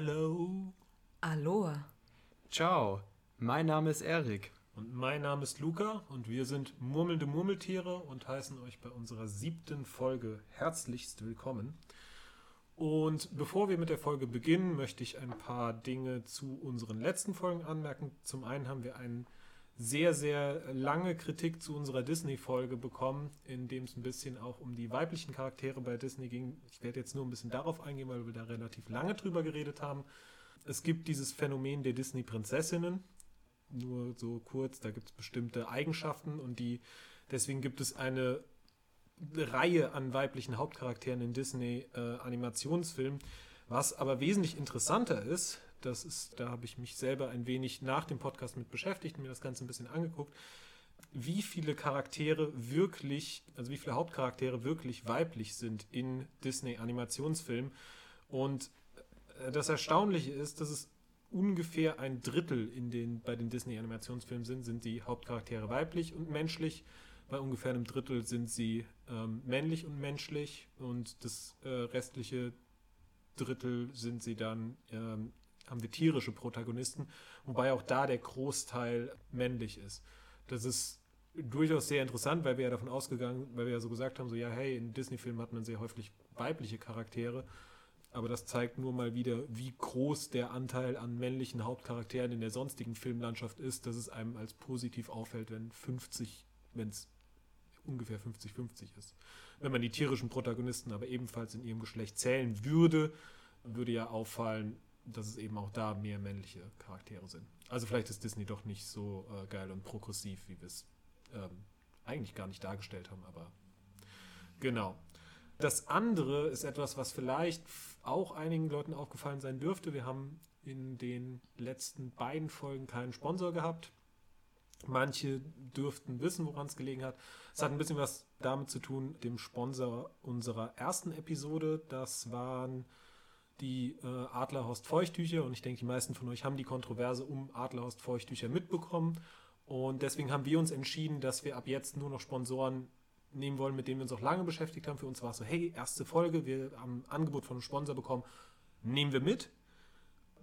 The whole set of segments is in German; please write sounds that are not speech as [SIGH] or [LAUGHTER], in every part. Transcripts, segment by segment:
Hello. Aloha. Ciao, mein Name ist Erik. Und mein Name ist Luca und wir sind murmelnde Murmeltiere und heißen euch bei unserer siebten Folge herzlichst willkommen. Und bevor wir mit der Folge beginnen, möchte ich ein paar Dinge zu unseren letzten Folgen anmerken. Zum einen haben wir einen sehr, sehr lange Kritik zu unserer Disney-Folge bekommen, in dem es ein bisschen auch um die weiblichen Charaktere bei Disney ging. Ich werde jetzt nur ein bisschen darauf eingehen, weil wir da relativ lange drüber geredet haben. Es gibt dieses Phänomen der Disney-Prinzessinnen, nur so kurz, da gibt es bestimmte Eigenschaften und die, deswegen gibt es eine Reihe an weiblichen Hauptcharakteren in Disney-Animationsfilmen. Äh, Was aber wesentlich interessanter ist, das ist, da habe ich mich selber ein wenig nach dem Podcast mit beschäftigt und mir das Ganze ein bisschen angeguckt, wie viele Charaktere wirklich, also wie viele Hauptcharaktere wirklich weiblich sind in Disney-Animationsfilmen. Und äh, das Erstaunliche ist, dass es ungefähr ein Drittel in den, bei den Disney-Animationsfilmen sind, sind die Hauptcharaktere weiblich und menschlich. Bei ungefähr einem Drittel sind sie ähm, männlich und menschlich und das äh, restliche Drittel sind sie dann, ähm, haben wir tierische Protagonisten, wobei auch da der Großteil männlich ist. Das ist durchaus sehr interessant, weil wir ja davon ausgegangen, weil wir ja so gesagt haben, so ja, hey, in Disney-Filmen hat man sehr häufig weibliche Charaktere aber das zeigt nur mal wieder, wie groß der Anteil an männlichen Hauptcharakteren in der sonstigen Filmlandschaft ist, dass es einem als positiv auffällt, wenn 50, wenn es ungefähr 50-50 ist. Wenn man die tierischen Protagonisten aber ebenfalls in ihrem Geschlecht zählen würde, würde ja auffallen, dass es eben auch da mehr männliche Charaktere sind. Also vielleicht ist Disney doch nicht so äh, geil und progressiv, wie wir es ähm, eigentlich gar nicht dargestellt haben, aber genau. Das andere ist etwas, was vielleicht auch einigen Leuten aufgefallen sein dürfte. Wir haben in den letzten beiden Folgen keinen Sponsor gehabt. Manche dürften wissen, woran es gelegen hat. Es hat ein bisschen was damit zu tun, dem Sponsor unserer ersten Episode. Das waren die äh, Adlerhorst Feuchttücher und ich denke, die meisten von euch haben die Kontroverse um Adlerhorst Feuchttücher mitbekommen. Und deswegen haben wir uns entschieden, dass wir ab jetzt nur noch Sponsoren nehmen wollen, mit denen wir uns auch lange beschäftigt haben. Für uns war es so, hey, erste Folge, wir haben ein Angebot von einem Sponsor bekommen, nehmen wir mit.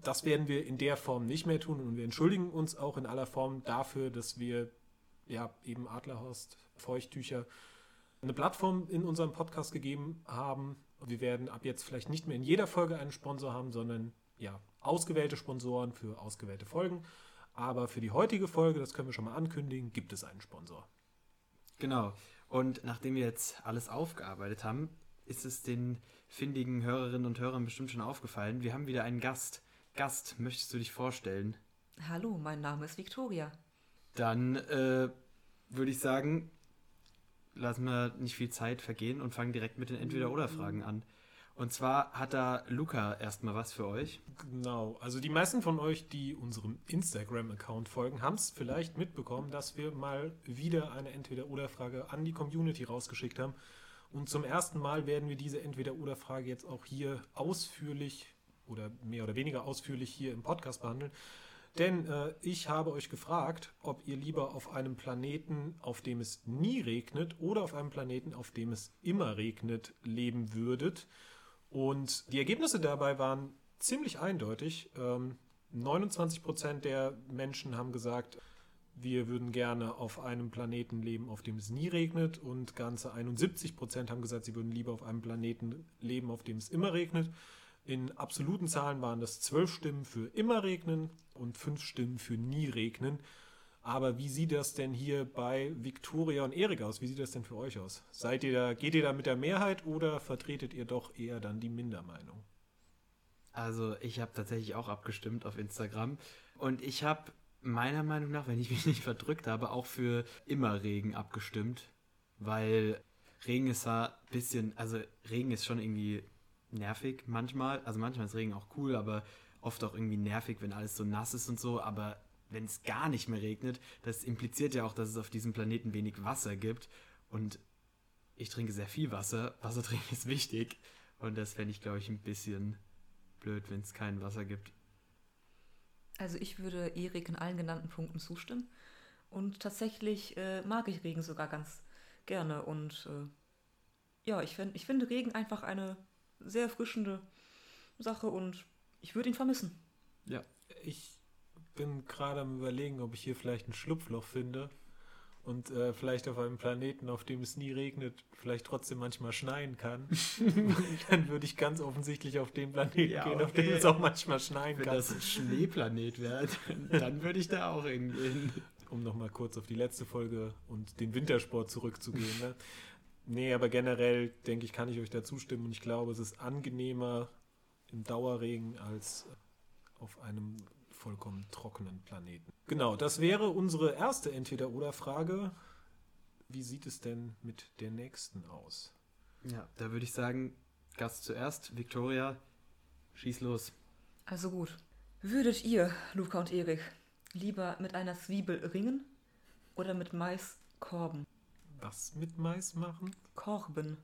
Das werden wir in der Form nicht mehr tun und wir entschuldigen uns auch in aller Form dafür, dass wir ja eben Adlerhorst Feuchttücher eine Plattform in unserem Podcast gegeben haben. Wir werden ab jetzt vielleicht nicht mehr in jeder Folge einen Sponsor haben, sondern ja, ausgewählte Sponsoren für ausgewählte Folgen. Aber für die heutige Folge, das können wir schon mal ankündigen, gibt es einen Sponsor. Genau. Und nachdem wir jetzt alles aufgearbeitet haben, ist es den findigen Hörerinnen und Hörern bestimmt schon aufgefallen. Wir haben wieder einen Gast. Gast, möchtest du dich vorstellen? Hallo, mein Name ist Victoria. Dann äh, würde ich sagen, lassen wir nicht viel Zeit vergehen und fangen direkt mit den Entweder-Oder-Fragen an. Und zwar hat da Luca erstmal was für euch. Genau, also die meisten von euch, die unserem Instagram-Account folgen, haben es vielleicht mitbekommen, dass wir mal wieder eine Entweder-Oder-Frage an die Community rausgeschickt haben. Und zum ersten Mal werden wir diese Entweder-Oder-Frage jetzt auch hier ausführlich oder mehr oder weniger ausführlich hier im Podcast behandeln. Denn äh, ich habe euch gefragt, ob ihr lieber auf einem Planeten, auf dem es nie regnet, oder auf einem Planeten, auf dem es immer regnet, leben würdet. Und die Ergebnisse dabei waren ziemlich eindeutig. Ähm, 29 Prozent der Menschen haben gesagt, wir würden gerne auf einem Planeten leben, auf dem es nie regnet. Und ganze 71 Prozent haben gesagt, sie würden lieber auf einem Planeten leben, auf dem es immer regnet. In absoluten Zahlen waren das zwölf Stimmen für immer regnen und fünf Stimmen für nie regnen. Aber wie sieht das denn hier bei Victoria und Erik aus? Wie sieht das denn für euch aus? Seid ihr da, geht ihr da mit der Mehrheit oder vertretet ihr doch eher dann die Mindermeinung? Also ich habe tatsächlich auch abgestimmt auf Instagram und ich habe meiner Meinung nach, wenn ich mich [LAUGHS] nicht verdrückt habe, auch für immer Regen abgestimmt, weil Regen ist ja ein bisschen, also Regen ist schon irgendwie nervig manchmal, also manchmal ist Regen auch cool, aber oft auch irgendwie nervig, wenn alles so nass ist und so, aber wenn es gar nicht mehr regnet, das impliziert ja auch, dass es auf diesem Planeten wenig Wasser gibt. Und ich trinke sehr viel Wasser. Wasser [LAUGHS] trinken ist wichtig. Und das fände ich, glaube ich, ein bisschen blöd, wenn es kein Wasser gibt. Also ich würde Erik in allen genannten Punkten zustimmen. Und tatsächlich äh, mag ich Regen sogar ganz gerne. Und äh, ja, ich, find, ich finde Regen einfach eine sehr erfrischende Sache und ich würde ihn vermissen. Ja. Ich bin gerade am überlegen, ob ich hier vielleicht ein Schlupfloch finde und äh, vielleicht auf einem Planeten, auf dem es nie regnet, vielleicht trotzdem manchmal schneien kann. [LAUGHS] Dann würde ich ganz offensichtlich auf den Planeten Ja, gehen, auf okay. dem es auch manchmal schneien Wenn kann. das ein Schneeplanet wäre, [LAUGHS] dann würde ich da auch hingehen. um nochmal kurz auf die letzte Folge und den Wintersport zurückzugehen. Ne? [LAUGHS] Nee, aber generell denke ich, kann ich euch da zustimmen und ich glaube, es ist angenehmer im Dauerregen als auf einem vollkommen trockenen Planeten. Genau, das wäre unsere erste Entweder-Oder-Frage. Wie sieht es denn mit der nächsten aus? Ja, da würde ich sagen, Gast zuerst, Victoria, schieß los. Also gut. Würdet ihr, Luca und Erik, lieber mit einer Zwiebel ringen oder mit Mais korben? Was mit Mais machen? Korben.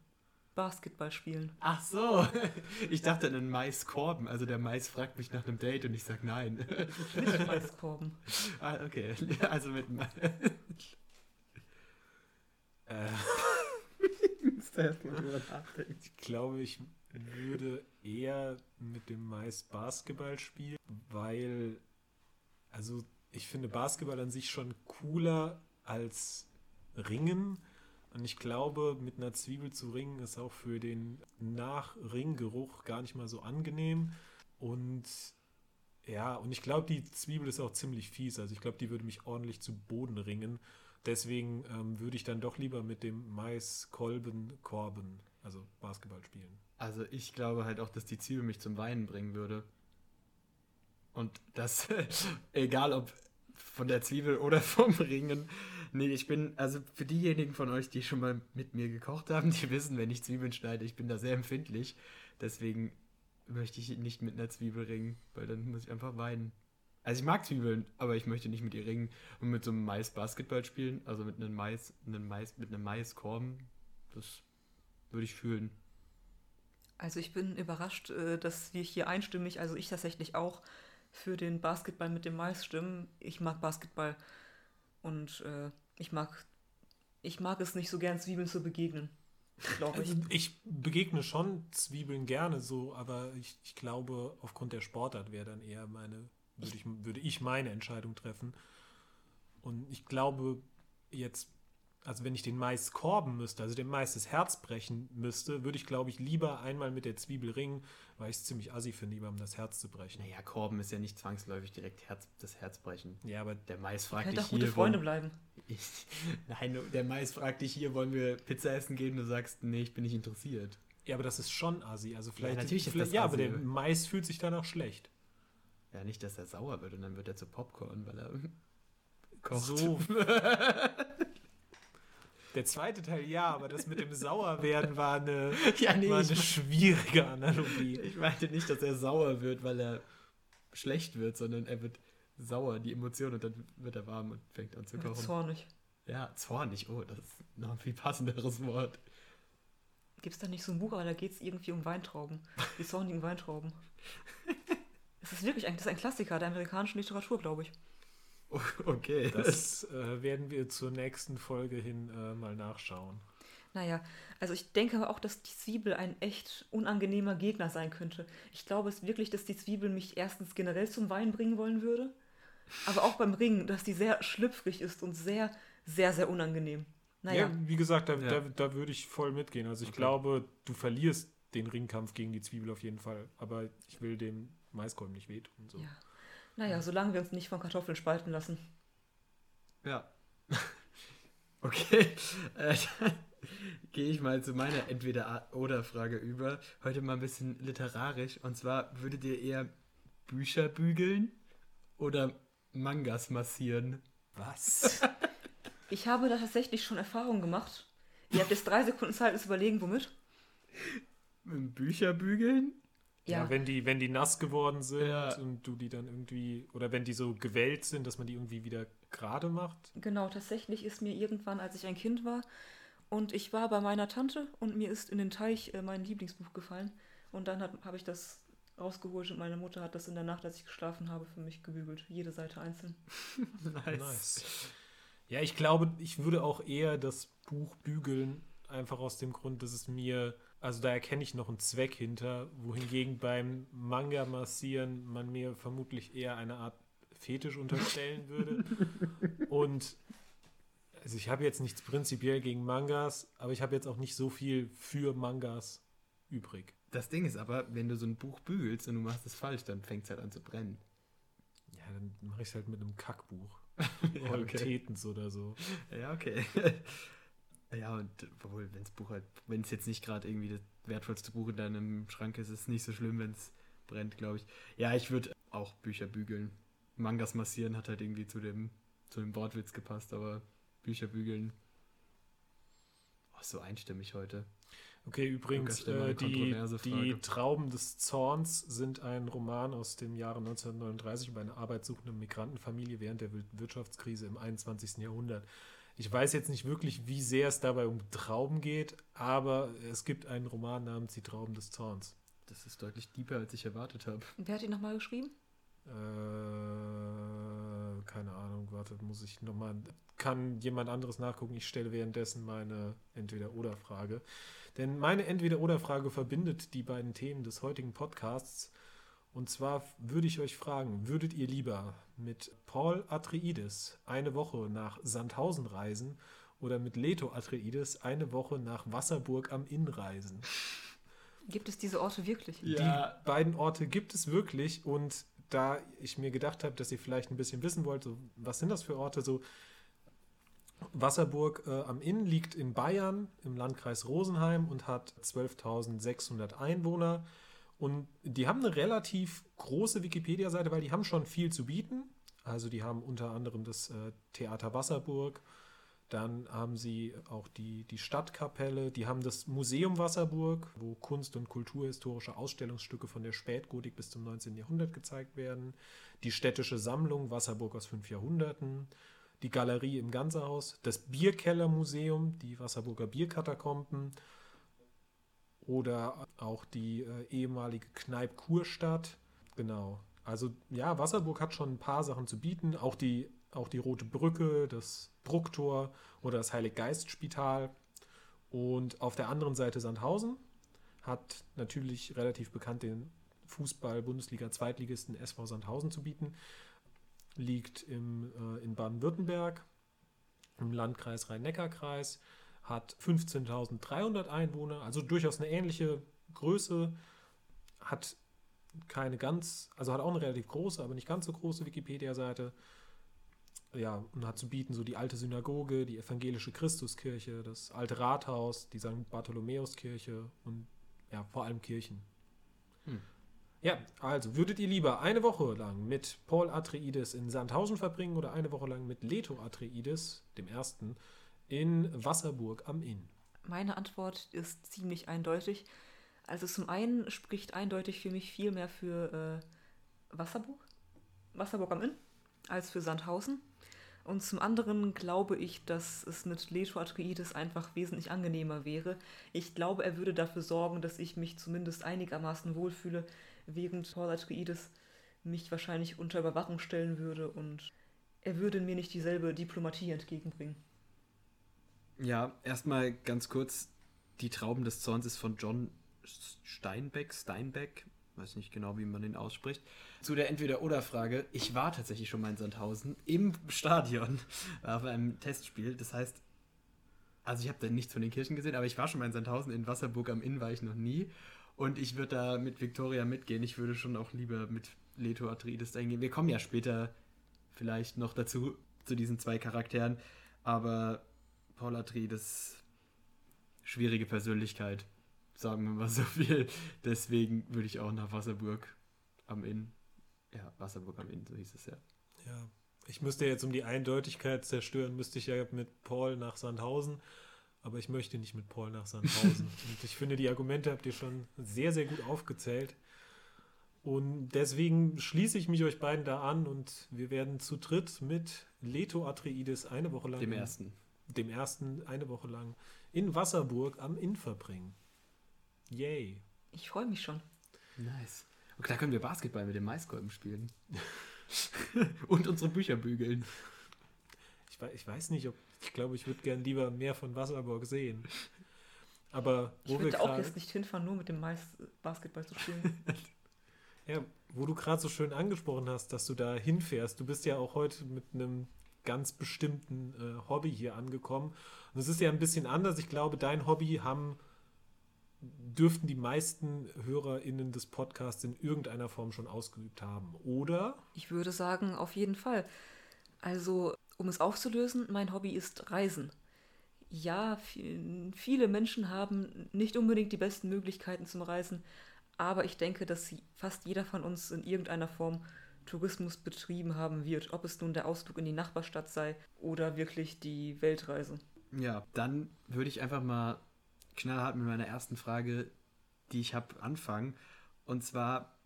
Basketball spielen. Ach so, [LAUGHS] ich dachte einen Maiskorben. Also der Mais fragt mich nach einem Date und ich sag nein. [LAUGHS] Mit Maiskorben. ah, okay, [LAUGHS] also mit Mais. Äh, ich glaube, ich würde eher mit dem Mais Basketball spielen, weil, also ich finde Basketball an sich schon cooler als Ringen. Und ich glaube, mit einer Zwiebel zu ringen ist auch für den Nach-Ringgeruch gar nicht mal so angenehm. Und ja, und ich glaube, die Zwiebel ist auch ziemlich fies. Also ich glaube, die würde mich ordentlich zu Boden ringen. Deswegen ähm, würde ich dann doch lieber mit dem Maiskolben Korben, also Basketball spielen. Also ich glaube halt auch, dass die Zwiebel mich zum Weinen bringen würde. Und das, [LAUGHS] egal ob von der Zwiebel oder vom Ringen. Nee, ich bin, also für diejenigen von euch, die schon mal mit mir gekocht haben, die wissen, wenn ich Zwiebeln schneide, ich bin da sehr empfindlich. Deswegen möchte ich nicht mit einer Zwiebel ringen, weil dann muss ich einfach weinen. Also ich mag Zwiebeln, aber ich möchte nicht mit ihr ringen und mit so einem Mais Basketball spielen, also mit einem Mais, einem Mais, mit einem Maiskorben. Das würde ich fühlen. Also ich bin überrascht, äh, dass wir hier einstimmig, also ich tatsächlich auch, für den Basketball mit dem Mais stimmen. Ich mag Basketball und äh, ich mag ich mag es nicht so gern, Zwiebeln zu begegnen. Glaube ich. Also ich begegne schon Zwiebeln gerne so, aber ich, ich glaube, aufgrund der Sportart wäre dann eher meine, würde ich, würde ich meine Entscheidung treffen. Und ich glaube, jetzt, also wenn ich den Mais korben müsste, also dem Mais das Herz brechen müsste, würde ich, glaube ich, lieber einmal mit der Zwiebel ringen, weil ich es ziemlich assi finde, jemandem das Herz zu brechen. Naja, Korben ist ja nicht zwangsläufig direkt Herz, das Herz brechen. Ja, aber Der Mais fragt Könnt dich auch gute hier. Freunde wollen- bleiben. Ich, [LAUGHS] nein, der Mais fragt dich hier, wollen wir Pizza essen gehen? Du sagst, nee, ich bin nicht interessiert. Ja, aber das ist schon assi. Also vielleicht. natürlich ist vielleicht, das Ja, aber assi. der Mais fühlt sich danach schlecht. Ja, nicht, dass er sauer wird und dann wird er zu Popcorn, weil er [LAUGHS] kocht. So. [LAUGHS] Der zweite Teil ja, aber das mit dem Sauerwerden war eine, [LAUGHS] Ja, nee, war eine schwierige Analogie. ich meinte nicht, dass er sauer wird, weil er schlecht wird, sondern er wird sauer, die Emotion, und dann wird er warm und fängt an zu kochen. zornig. Ja, zornig, oh, das ist noch ein viel passenderes Wort. Gibt es da nicht so ein Buch, aber da geht es irgendwie um Weintrauben. Die zornigen Weintrauben. [LAUGHS] Es ist wirklich ein, das ist ein Klassiker der amerikanischen Literatur, glaube ich. [LAUGHS] Okay. Das äh, werden wir zur nächsten Folge hin äh, mal nachschauen. Naja, also ich denke aber auch, dass die Zwiebel ein echt unangenehmer Gegner sein könnte. Ich glaube es wirklich, dass die Zwiebel mich erstens generell zum Wein bringen wollen würde, aber auch beim Ringen, dass die sehr schlüpfrig ist und sehr, sehr, sehr unangenehm. Naja, Ja, wie gesagt, da, Ja. da, da würde ich voll mitgehen. Also ich Okay. glaube, du verlierst den Ringkampf gegen die Zwiebel auf jeden Fall. Aber ich will dem Maiskolben nicht wehtun. So. ja. Naja, solange wir uns nicht von Kartoffeln spalten lassen. Ja. [LAUGHS] Okay, äh, [LAUGHS] dann gehe ich mal zu meiner Entweder-Oder-Frage über. Heute mal ein bisschen literarisch. Und zwar, würdet ihr eher Bücher bügeln oder Mangas massieren? Was? [LAUGHS] Ich habe da tatsächlich schon Erfahrungen gemacht. Ihr habt jetzt drei Sekunden Zeit, es überlegen, womit? Bücher bügeln? Ja, wenn die, wenn die nass geworden sind Ja. und du die dann irgendwie, oder wenn die so gewellt sind, dass man die irgendwie wieder gerade macht. Genau, tatsächlich ist mir irgendwann, als ich ein Kind war, und ich war bei meiner Tante und mir ist in den Teich äh, mein Lieblingsbuch gefallen. Und dann habe ich das rausgeholt und meine Mutter hat das in der Nacht, als ich geschlafen habe, für mich gebügelt. Jede Seite einzeln. [LAUGHS] Nice. Ja, ich glaube, ich würde auch eher das Buch bügeln, einfach aus dem Grund, dass es mir Also da erkenne ich noch einen Zweck hinter, wohingegen beim Manga massieren man mir vermutlich eher eine Art Fetisch unterstellen würde. [LAUGHS] Und also ich habe jetzt nichts prinzipiell gegen Mangas, aber ich habe jetzt auch nicht so viel für Mangas übrig. Das Ding ist aber, wenn du so ein Buch bügelst und du machst es falsch, dann fängt es halt an zu brennen. Ja, dann mache ich es halt mit einem Kackbuch. [LAUGHS] Ja, okay. Tetens oder so. Ja, okay. [LAUGHS] ja, und obwohl, wenn das Buch halt, wenn es jetzt nicht gerade irgendwie das wertvollste Buch in deinem Schrank ist, ist es nicht so schlimm, wenn es brennt, glaube ich. Ja, ich würde auch Bücher bügeln. Mangas massieren hat halt irgendwie zu dem, zu dem Wortwitz gepasst, aber Bücher bügeln. Oh, so einstimmig heute. Okay, übrigens, äh, die, die. Trauben des Zorns sind ein Roman aus dem Jahre 1939 über eine arbeitssuchende Migrantenfamilie während der Wir- Wirtschaftskrise im 21. Jahrhundert. Ich weiß jetzt nicht wirklich, wie sehr es dabei um Trauben geht, aber es gibt einen Roman namens Die Trauben des Zorns. Das ist deutlich deeper, als ich erwartet habe. Wer hat ihn nochmal geschrieben? Äh, keine Ahnung, warte, muss ich nochmal. Kann jemand anderes nachgucken? Ich stelle währenddessen meine Entweder-Oder-Frage. Denn meine Entweder-Oder-Frage verbindet die beiden Themen des heutigen Podcasts. Und zwar würde ich euch fragen, würdet ihr lieber mit Paul Atreides eine Woche nach Sandhausen reisen oder mit Leto Atreides eine Woche nach Wasserburg am Inn reisen? Gibt es diese Orte wirklich? Die beiden Orte gibt es wirklich und da ich mir gedacht habe, dass ihr vielleicht ein bisschen wissen wollt, so, was sind das für Orte, so Wasserburg äh, am Inn liegt in Bayern im Landkreis Rosenheim und hat 12.600 Einwohner und die haben eine relativ große Wikipedia-Seite, weil die haben schon viel zu bieten. Also die haben unter anderem das äh, Theater Wasserburg, dann haben sie auch die, die Stadtkapelle, die haben das Museum Wasserburg, wo Kunst- und kulturhistorische Ausstellungsstücke von der Spätgotik bis zum 19. Jahrhundert gezeigt werden, die städtische Sammlung Wasserburg aus fünf Jahrhunderten, die Galerie im Ganzerhaus, das Bierkellermuseum, die Wasserburger Bierkatakomben oder auch die äh, ehemalige Kneipp Kurstadt. Genau. Also ja, Wasserburg hat schon ein paar Sachen zu bieten, auch die auch die Rote Brücke, das Brucktor oder das Heiliggeistspital. Und auf der anderen Seite Sandhausen hat natürlich relativ bekannt den Fußball-Bundesliga-Zweitligisten SV Sandhausen zu bieten. Liegt im, äh, in Baden-Württemberg im Landkreis Rhein-Neckar-Kreis, hat 15.300 Einwohner, also durchaus eine ähnliche Größe, hat keine ganz, also hat auch eine relativ große, aber nicht ganz so große Wikipedia-Seite ja, und hat zu bieten so die alte Synagoge, die evangelische Christuskirche, das alte Rathaus, die St. Bartholomäuskirche und ja, vor allem Kirchen. Hm. Ja, also würdet ihr lieber eine Woche lang mit Paul Atreides in Sandhausen verbringen oder eine Woche lang mit Leto Atreides, dem ersten, in Wasserburg am Inn? Meine Antwort ist ziemlich eindeutig. Also zum einen spricht eindeutig für mich viel mehr für äh, Wasserburg, Wasserburg am Inn, als für Sandhausen. Und zum anderen glaube ich, dass es mit Leto Atreides einfach wesentlich angenehmer wäre. Ich glaube, er würde dafür sorgen, dass ich mich zumindest einigermaßen wohlfühle, während Paul Atreides mich wahrscheinlich unter Überwachung stellen würde und er würde mir nicht dieselbe Diplomatie entgegenbringen. Ja, erstmal ganz kurz. Die Trauben des Zorns ist von John Steinbeck, Steinbeck, weiß nicht genau, wie man den ausspricht. Zu der Entweder-Oder-Frage. Ich war tatsächlich schon mal in Sandhausen im Stadion [LAUGHS] auf einem Testspiel. Das heißt, also ich habe da nichts von den Kirchen gesehen, aber ich war schon mal in Sandhausen. In Wasserburg am Inn war ich noch nie. Und ich würde da mit Victoria mitgehen. Ich würde schon auch lieber mit Leto Atreides dahin gehen. Wir kommen ja später vielleicht noch dazu, zu diesen zwei Charakteren. Aber Paul Atreides, schwierige Persönlichkeit, sagen wir mal so viel. Deswegen würde ich auch nach Wasserburg am Inn. Ja, Wasserburg am Inn, so hieß es ja. Ja, ich müsste jetzt, um die Eindeutigkeit zerstören, müsste ich ja mit Paul nach Sandhausen. Aber ich möchte nicht mit Paul nach Sandhausen. [LAUGHS] und ich finde, die Argumente habt ihr schon sehr, sehr gut aufgezählt. Und deswegen schließe ich mich euch beiden da an und wir werden zu dritt mit Leto Atreides eine Woche lang. Dem ersten. Dem ersten eine Woche lang in Wasserburg am Inn verbringen. Yay. Ich freue mich schon. Nice. Und da können wir Basketball mit dem Maiskolben spielen. [LAUGHS] Und unsere Bücher bügeln. Ich, ich weiß nicht, ob. Ich glaube, ich würde gern lieber mehr von Wasserburg sehen. Aber ich würde auch jetzt nicht hinfahren, nur mit dem Mais Basketball zu spielen. [LAUGHS] ja, wo du gerade so schön angesprochen hast, dass du da hinfährst. Du bist ja auch heute mit einem ganz bestimmten äh, Hobby hier angekommen. Und es ist ja ein bisschen anders. Ich glaube, dein Hobby haben dürften die meisten HörerInnen des Podcasts in irgendeiner Form schon ausgeübt haben, oder? Ich würde sagen, auf jeden Fall. Also, um es aufzulösen, mein Hobby ist Reisen. Ja, viele Menschen haben nicht unbedingt die besten Möglichkeiten zum Reisen, aber ich denke, dass fast jeder von uns in irgendeiner Form Tourismus betrieben haben wird, ob es nun der Ausflug in die Nachbarstadt sei oder wirklich die Weltreise. Ja, dann würde ich einfach mal knallhart mit meiner ersten Frage, die ich habe, anfangen. Und zwar,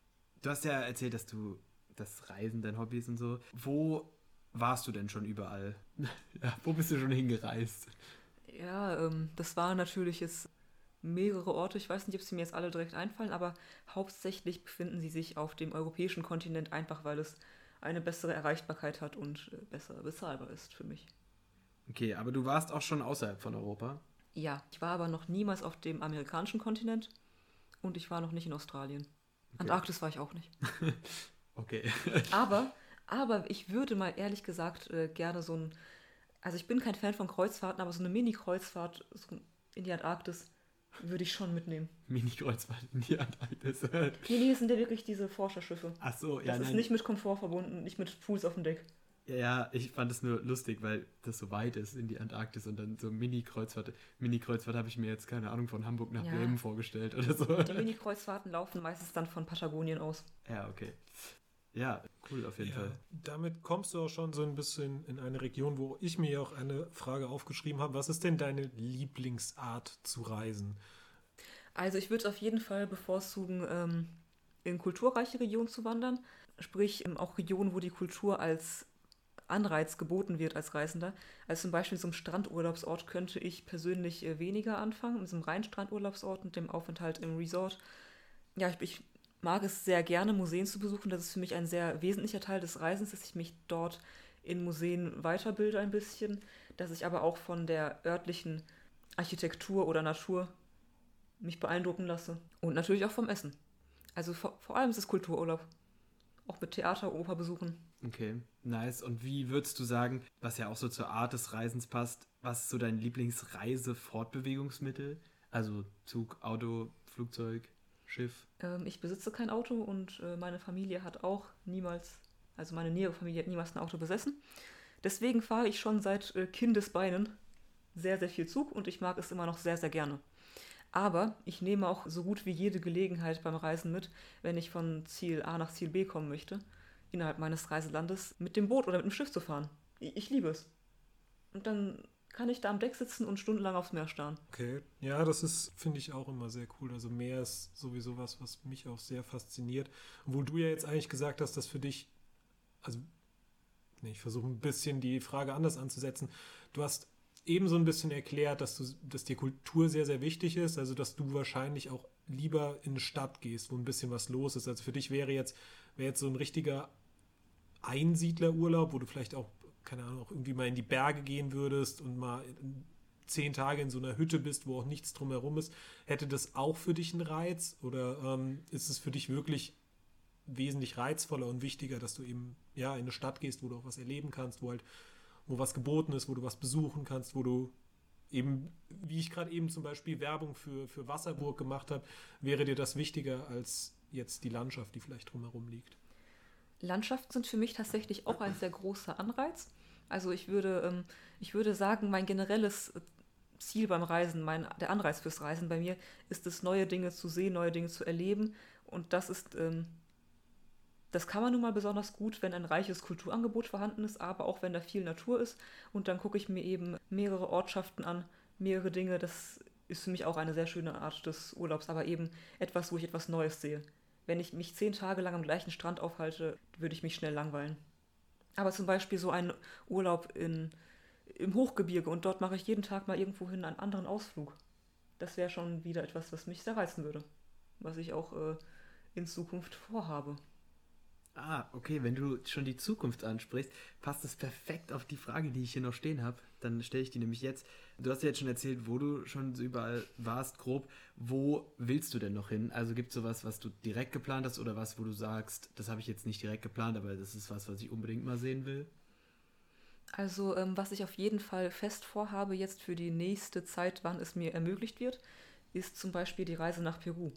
du hast ja erzählt, dass du das Reisen dein Hobby ist und so. Wo warst du denn schon überall? [LAUGHS] ja, wo bist du schon hingereist? Ja, ähm, das waren natürlich jetzt mehrere Orte. Ich weiß nicht, ob sie mir jetzt alle direkt einfallen, aber hauptsächlich befinden sie sich auf dem europäischen Kontinent, einfach weil es eine bessere Erreichbarkeit hat und äh, besser bezahlbar ist für mich. Okay, aber du warst auch schon außerhalb von Europa? Ja, ich war aber noch niemals auf dem amerikanischen Kontinent und ich war noch nicht in Australien. Okay. Antarktis war ich auch nicht. [LAUGHS] okay. aber, aber ich würde mal ehrlich gesagt äh, gerne so ein, also ich bin kein Fan von Kreuzfahrten, aber so eine Mini-Kreuzfahrt so in die Antarktis würde ich schon mitnehmen. Mini-Kreuzfahrt in die Antarktis. nee, nee, das sind ja wirklich diese Forscherschiffe. Ach so, ja. Das nein. ist nicht mit Komfort verbunden, nicht mit Fuß auf dem Deck. Ja, ich fand es nur lustig, weil das so weit ist in die Antarktis und dann so Mini-Kreuzfahrt. Mini-Kreuzfahrt habe ich mir jetzt, keine Ahnung, von Hamburg nach ja. Bremen vorgestellt oder so. Die Mini-Kreuzfahrten laufen meistens dann von Patagonien aus. Ja, okay. Ja, cool auf jeden ja, Fall. Damit kommst du auch schon so ein bisschen in eine Region, wo ich mir auch eine Frage aufgeschrieben habe. Was ist denn deine Lieblingsart zu reisen? Also ich würde auf jeden Fall bevorzugen, ähm, in kulturreiche Regionen zu wandern. Sprich, ähm, auch Regionen, wo die Kultur als Anreiz geboten wird als Reisender. Also zum Beispiel so einem Strandurlaubsort könnte ich persönlich äh, weniger anfangen, mit so einem reinen Strandurlaubsort und dem Aufenthalt im Resort. Ja, ich, ich mag es sehr gerne, Museen zu besuchen. Das ist für mich ein sehr wesentlicher Teil des Reisens, dass ich mich dort in Museen weiterbilde ein bisschen, dass ich aber auch von der örtlichen Architektur oder Natur mich beeindrucken lasse. Und natürlich auch vom Essen. Also vor, vor allem ist es Kultururlaub. Auch mit Theater, Oper besuchen. Okay, nice. Und wie würdest du sagen, was ja auch so zur Art des Reisens passt, was ist so dein Lieblingsreise-Fortbewegungsmittel? Also Zug, Auto, Flugzeug, Schiff? Ähm, ich besitze kein Auto und äh, meine Familie hat auch niemals, also meine nähere Familie hat niemals ein Auto besessen. Deswegen fahre ich schon seit äh, Kindesbeinen sehr, sehr viel Zug und ich mag es immer noch sehr, sehr gerne. Aber ich nehme auch so gut wie jede Gelegenheit beim Reisen mit, wenn ich von Ziel A nach Ziel B kommen möchte innerhalb meines Reiselandes mit dem Boot oder mit dem Schiff zu fahren. Ich, ich liebe es. Und dann kann ich da am Deck sitzen und stundenlang aufs Meer starren. Okay, ja, das ist, finde ich auch immer sehr cool. Also Meer ist sowieso was, was mich auch sehr fasziniert. Obwohl du ja jetzt eigentlich gesagt hast, dass für dich, also, nee, ich versuche ein bisschen die Frage anders anzusetzen. Du hast eben so ein bisschen erklärt, dass, du, dass dir Kultur sehr, sehr wichtig ist, also dass du wahrscheinlich auch lieber in eine Stadt gehst, wo ein bisschen was los ist. Also für dich wäre jetzt, wäre jetzt so ein richtiger Einsiedlerurlaub, wo du vielleicht auch, keine Ahnung, auch irgendwie mal in die Berge gehen würdest und mal zehn Tage in so einer Hütte bist, wo auch nichts drumherum ist, hätte das auch für dich einen Reiz? Oder ähm, ist es für dich wirklich wesentlich reizvoller und wichtiger, dass du eben ja in eine Stadt gehst, wo du auch was erleben kannst, wo halt, wo was geboten ist, wo du was besuchen kannst, wo du eben, wie ich gerade eben zum Beispiel Werbung für, für Wasserburg gemacht habe, wäre dir das wichtiger als jetzt die Landschaft, die vielleicht drumherum liegt? Landschaften sind für mich tatsächlich auch ein sehr großer Anreiz. Also ich würde, ähm, ich würde sagen, mein generelles Ziel beim Reisen, mein, der Anreiz fürs Reisen bei mir, ist es, neue Dinge zu sehen, neue Dinge zu erleben. Und das ist, ähm, das kann man nun mal besonders gut, wenn ein reiches Kulturangebot vorhanden ist, aber auch wenn da viel Natur ist. Und dann gucke ich mir eben mehrere Ortschaften an, mehrere Dinge. Das ist für mich auch eine sehr schöne Art des Urlaubs, aber eben etwas, wo ich etwas Neues sehe. Wenn ich mich zehn Tage lang am gleichen Strand aufhalte, würde ich mich schnell langweilen. Aber zum Beispiel so ein Urlaub in, im Hochgebirge und dort mache ich jeden Tag mal irgendwohin einen anderen Ausflug. Das wäre schon wieder etwas, was mich sehr reizen würde. Was ich auch äh, in Zukunft vorhabe. Ah, okay, wenn du schon die Zukunft ansprichst, passt das perfekt auf die Frage, die ich hier noch stehen habe. Dann stelle ich die nämlich jetzt. Du hast ja jetzt schon erzählt, wo du schon so überall warst, grob. Wo willst du denn noch hin? Also gibt es sowas, was du direkt geplant hast oder was, wo du sagst, das habe ich jetzt nicht direkt geplant, aber das ist was, was ich unbedingt mal sehen will? Also, ähm, was ich auf jeden Fall fest vorhabe jetzt für die nächste Zeit, wann es mir ermöglicht wird, ist zum Beispiel die Reise nach Peru.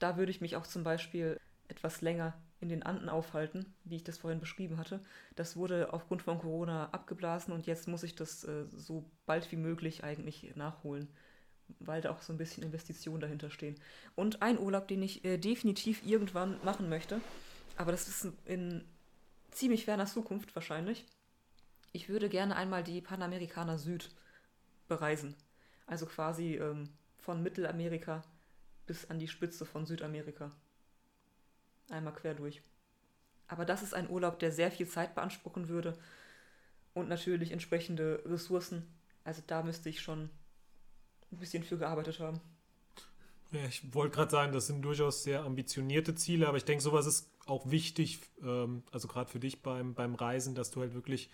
Da würde ich mich auch zum Beispiel etwas länger in den Anden aufhalten, wie ich das vorhin beschrieben hatte. Das wurde aufgrund von Corona abgeblasen und jetzt muss ich das äh, so bald wie möglich eigentlich nachholen, weil da auch so ein bisschen Investitionen dahinter stehen. Und ein Urlaub, den ich äh, definitiv irgendwann machen möchte, aber das ist in ziemlich ferner Zukunft wahrscheinlich. Ich würde gerne einmal die Panamerikaner Süd bereisen. Also quasi ähm, von Mittelamerika bis an die Spitze von Südamerika. Einmal quer durch. Aber das ist ein Urlaub, der sehr viel Zeit beanspruchen würde und natürlich entsprechende Ressourcen. Also da müsste ich schon ein bisschen für gearbeitet haben. Ja, ich wollte gerade sagen, das sind durchaus sehr ambitionierte Ziele, aber ich denke, sowas ist auch wichtig, ähm, also gerade für dich beim, beim Reisen, dass du halt wirklich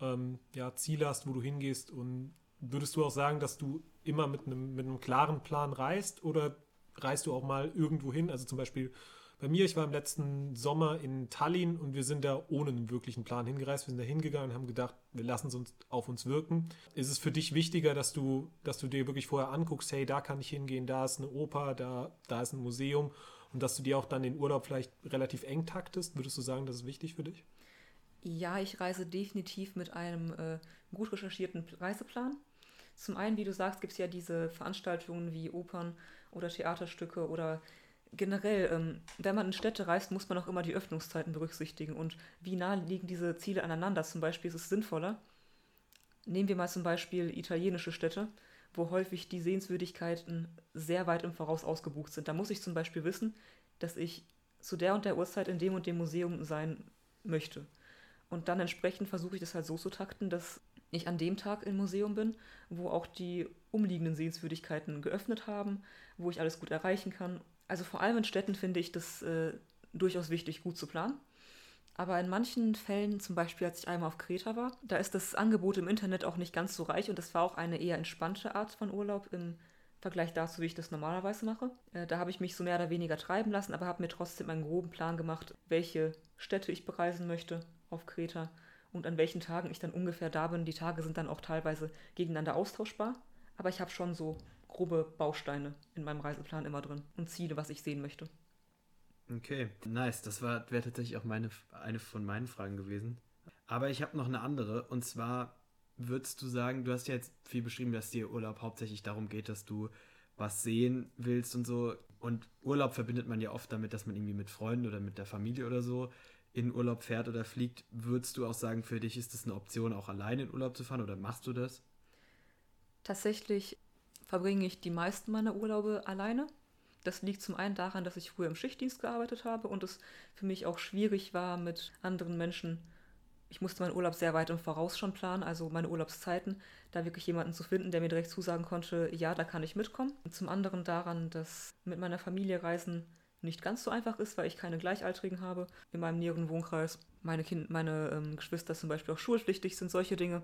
ähm, ja, Ziele hast, wo du hingehst. Und würdest du auch sagen, dass du immer mit einem, mit einem klaren Plan reist oder reist du auch mal irgendwo hin? Also zum Beispiel bei mir, ich war im letzten Sommer in Tallinn und wir sind da ohne einen wirklichen Plan hingereist. Wir sind da hingegangen und haben gedacht, wir lassen es uns auf uns wirken. Ist es für dich wichtiger, dass du, dass du dir wirklich vorher anguckst, hey, da kann ich hingehen, da ist eine Oper, da, da ist ein Museum und dass du dir auch dann den Urlaub vielleicht relativ eng taktest? Würdest du sagen, das ist wichtig für dich? Ja, ich reise definitiv mit einem äh, gut recherchierten Reiseplan. Zum einen, wie du sagst, gibt es ja diese Veranstaltungen wie Opern oder Theaterstücke oder generell, ähm, wenn man in Städte reist, muss man auch immer die Öffnungszeiten berücksichtigen und wie nah liegen diese Ziele aneinander. Zum Beispiel ist es sinnvoller. Nehmen wir mal zum Beispiel italienische Städte, wo häufig die Sehenswürdigkeiten sehr weit im Voraus ausgebucht sind. Da muss ich zum Beispiel wissen, dass ich zu der und der Uhrzeit in dem und dem Museum sein möchte. Und dann entsprechend versuche ich das halt so zu takten, dass ich an dem Tag im Museum bin, wo auch die umliegenden Sehenswürdigkeiten geöffnet haben, wo ich alles gut erreichen kann also vor allem in Städten finde ich das äh, durchaus wichtig, gut zu planen. Aber in manchen Fällen, zum Beispiel als ich einmal auf Kreta war, da ist das Angebot im Internet auch nicht ganz so reich und das war auch eine eher entspannte Art von Urlaub im Vergleich dazu, wie ich das normalerweise mache. Äh, da habe ich mich so mehr oder weniger treiben lassen, aber habe mir trotzdem einen groben Plan gemacht, welche Städte ich bereisen möchte auf Kreta und an welchen Tagen ich dann ungefähr da bin. Die Tage sind dann auch teilweise gegeneinander austauschbar, aber ich habe schon so grobe Bausteine in meinem Reiseplan immer drin und Ziele, was ich sehen möchte. Okay, nice. Das wäre tatsächlich auch meine, eine von meinen Fragen gewesen. Aber ich habe noch eine andere. Und zwar würdest du sagen, du hast ja jetzt viel beschrieben, dass dir Urlaub hauptsächlich darum geht, dass du was sehen willst und so. Und Urlaub verbindet man ja oft damit, dass man irgendwie mit Freunden oder mit der Familie oder so in Urlaub fährt oder fliegt. Würdest du auch sagen, für dich ist es eine Option, auch alleine in Urlaub zu fahren oder machst du das? Tatsächlich verbringe ich die meisten meiner Urlaube alleine. Das liegt zum einen daran, dass ich früher im Schichtdienst gearbeitet habe und es für mich auch schwierig war mit anderen Menschen. Ich musste meinen Urlaub sehr weit im Voraus schon planen, also meine Urlaubszeiten, da wirklich jemanden zu finden, der mir direkt zusagen konnte, ja, da kann ich mitkommen. Und zum anderen daran, dass mit meiner Familie Reisen nicht ganz so einfach ist, weil ich keine Gleichaltrigen habe in meinem näheren Wohnkreis. Meine, kind, meine ähm, Geschwister zum Beispiel auch schulpflichtig sind, solche Dinge.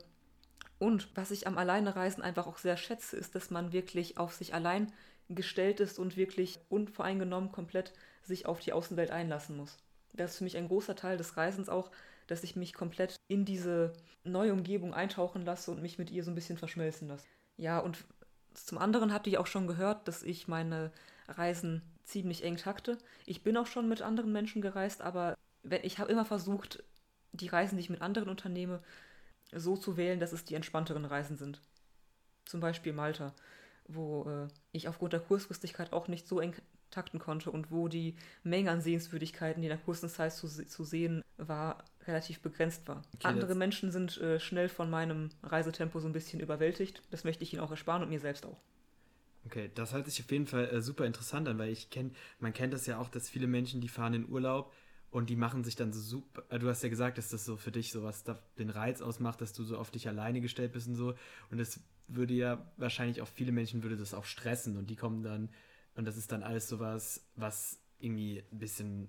Und was ich am Alleinereisen einfach auch sehr schätze, ist, dass man wirklich auf sich allein gestellt ist und wirklich unvoreingenommen komplett sich auf die Außenwelt einlassen muss. Das ist für mich ein großer Teil des Reisens auch, dass ich mich komplett in diese neue Umgebung eintauchen lasse und mich mit ihr so ein bisschen verschmelzen lasse. Ja, und zum anderen habt ihr auch schon gehört, dass ich meine Reisen ziemlich eng takte. Ich bin auch schon mit anderen Menschen gereist, aber ich habe immer versucht, die Reisen, die ich mit anderen unternehme, so zu wählen, dass es die entspannteren Reisen sind. Zum Beispiel Malta, wo äh, ich aufgrund der Kurzfristigkeit auch nicht so eng takten konnte und wo die Menge an Sehenswürdigkeiten, die in der kurzen Zeit zu, zu sehen war, relativ begrenzt war. Okay, Andere Menschen sind äh, schnell von meinem Reisetempo so ein bisschen überwältigt. Das möchte ich ihnen auch ersparen und mir selbst auch. Okay, das hört sich auf jeden Fall äh, super interessant an, weil ich kenne, man kennt das ja auch, dass viele Menschen, die fahren in Urlaub und die machen sich dann so super. Äh, du hast ja gesagt, dass das so für dich so was den Reiz ausmacht, dass du so auf dich alleine gestellt bist und so. Und das würde ja wahrscheinlich auch viele Menschen würde das auch stressen und die kommen dann und das ist dann alles sowas, was irgendwie ein bisschen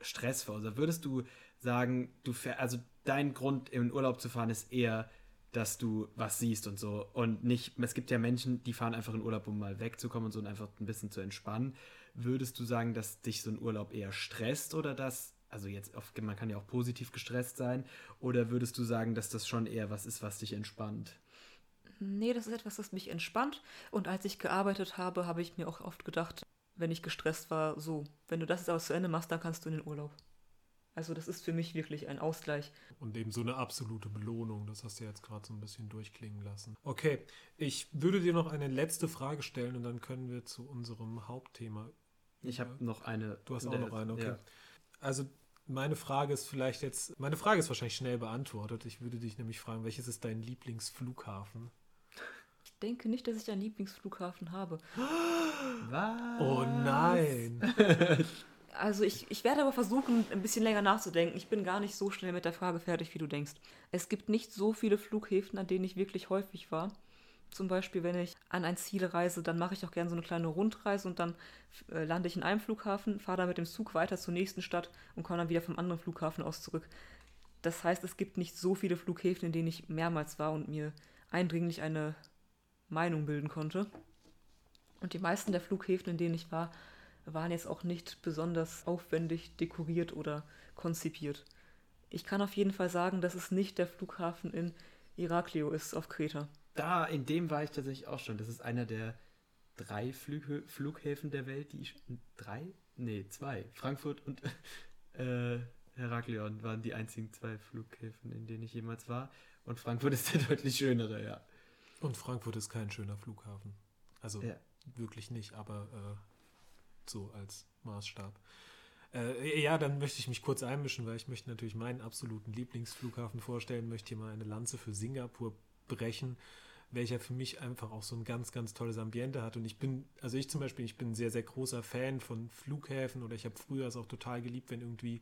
Stress verursacht? Würdest du sagen, du also dein Grund, in Urlaub zu fahren, ist eher, dass du was siehst und so. Und nicht, es gibt ja Menschen, die fahren einfach in Urlaub, um mal wegzukommen und so und einfach ein bisschen zu entspannen. Würdest du sagen, dass dich so ein Urlaub eher stresst oder dass, also jetzt, oft, man kann ja auch positiv gestresst sein, oder würdest du sagen, dass das schon eher was ist, was dich entspannt? Nee, das ist etwas, das mich entspannt. Und als ich gearbeitet habe, habe ich mir auch oft gedacht, wenn ich gestresst war, so, wenn du das jetzt aber zu Ende machst, dann kannst du in den Urlaub. Also das ist für mich wirklich ein Ausgleich. Und eben so eine absolute Belohnung. Das hast du jetzt gerade so ein bisschen durchklingen lassen. Okay, ich würde dir noch eine letzte Frage stellen und dann können wir zu unserem Hauptthema. Ich habe noch eine. Du hast auch noch eine, okay. Ja. Also meine Frage ist vielleicht jetzt, meine Frage ist wahrscheinlich schnell beantwortet. Ich würde dich nämlich fragen, welches ist dein Lieblingsflughafen? Ich denke nicht, dass ich einen Lieblingsflughafen habe. [GASPS] Was? Oh nein. [LAUGHS] Also ich, ich werde aber versuchen, ein bisschen länger nachzudenken. Ich bin gar nicht so schnell mit der Frage fertig, wie du denkst. Es gibt nicht so viele Flughäfen, an denen ich wirklich häufig war. Zum Beispiel, wenn ich an ein Ziel reise, dann mache ich auch gerne so eine kleine Rundreise und dann äh, lande ich in einem Flughafen, fahre dann mit dem Zug weiter zur nächsten Stadt und komme dann wieder vom anderen Flughafen aus zurück. Das heißt, es gibt nicht so viele Flughäfen, in denen ich mehrmals war und mir eindringlich eine Meinung bilden konnte. Und die meisten der Flughäfen, in denen ich war, waren jetzt auch nicht besonders aufwendig dekoriert oder konzipiert. Ich kann auf jeden Fall sagen, dass es nicht der Flughafen in Iraklio ist auf Kreta. Da, in dem war ich tatsächlich auch schon. Das ist einer der drei Flug Flughäfen der Welt, die ich. Drei? Nee, zwei. Frankfurt und [LAUGHS] äh, Heraklion waren die einzigen zwei Flughäfen, in denen ich jemals war. Und Frankfurt [LAUGHS] ist der deutlich schönere, ja. Und Frankfurt ist kein schöner Flughafen. Also ja. wirklich nicht, aber äh, so als Maßstab. Äh, ja, dann möchte ich mich kurz einmischen, weil ich möchte natürlich meinen absoluten Lieblingsflughafen vorstellen, möchte hier mal eine Lanze für Singapur brechen, welcher für mich einfach auch so ein ganz, ganz tolles Ambiente hat. Und ich bin, also ich zum Beispiel, ich bin ein sehr, sehr großer Fan von Flughäfen oder ich habe früher es auch total geliebt, wenn irgendwie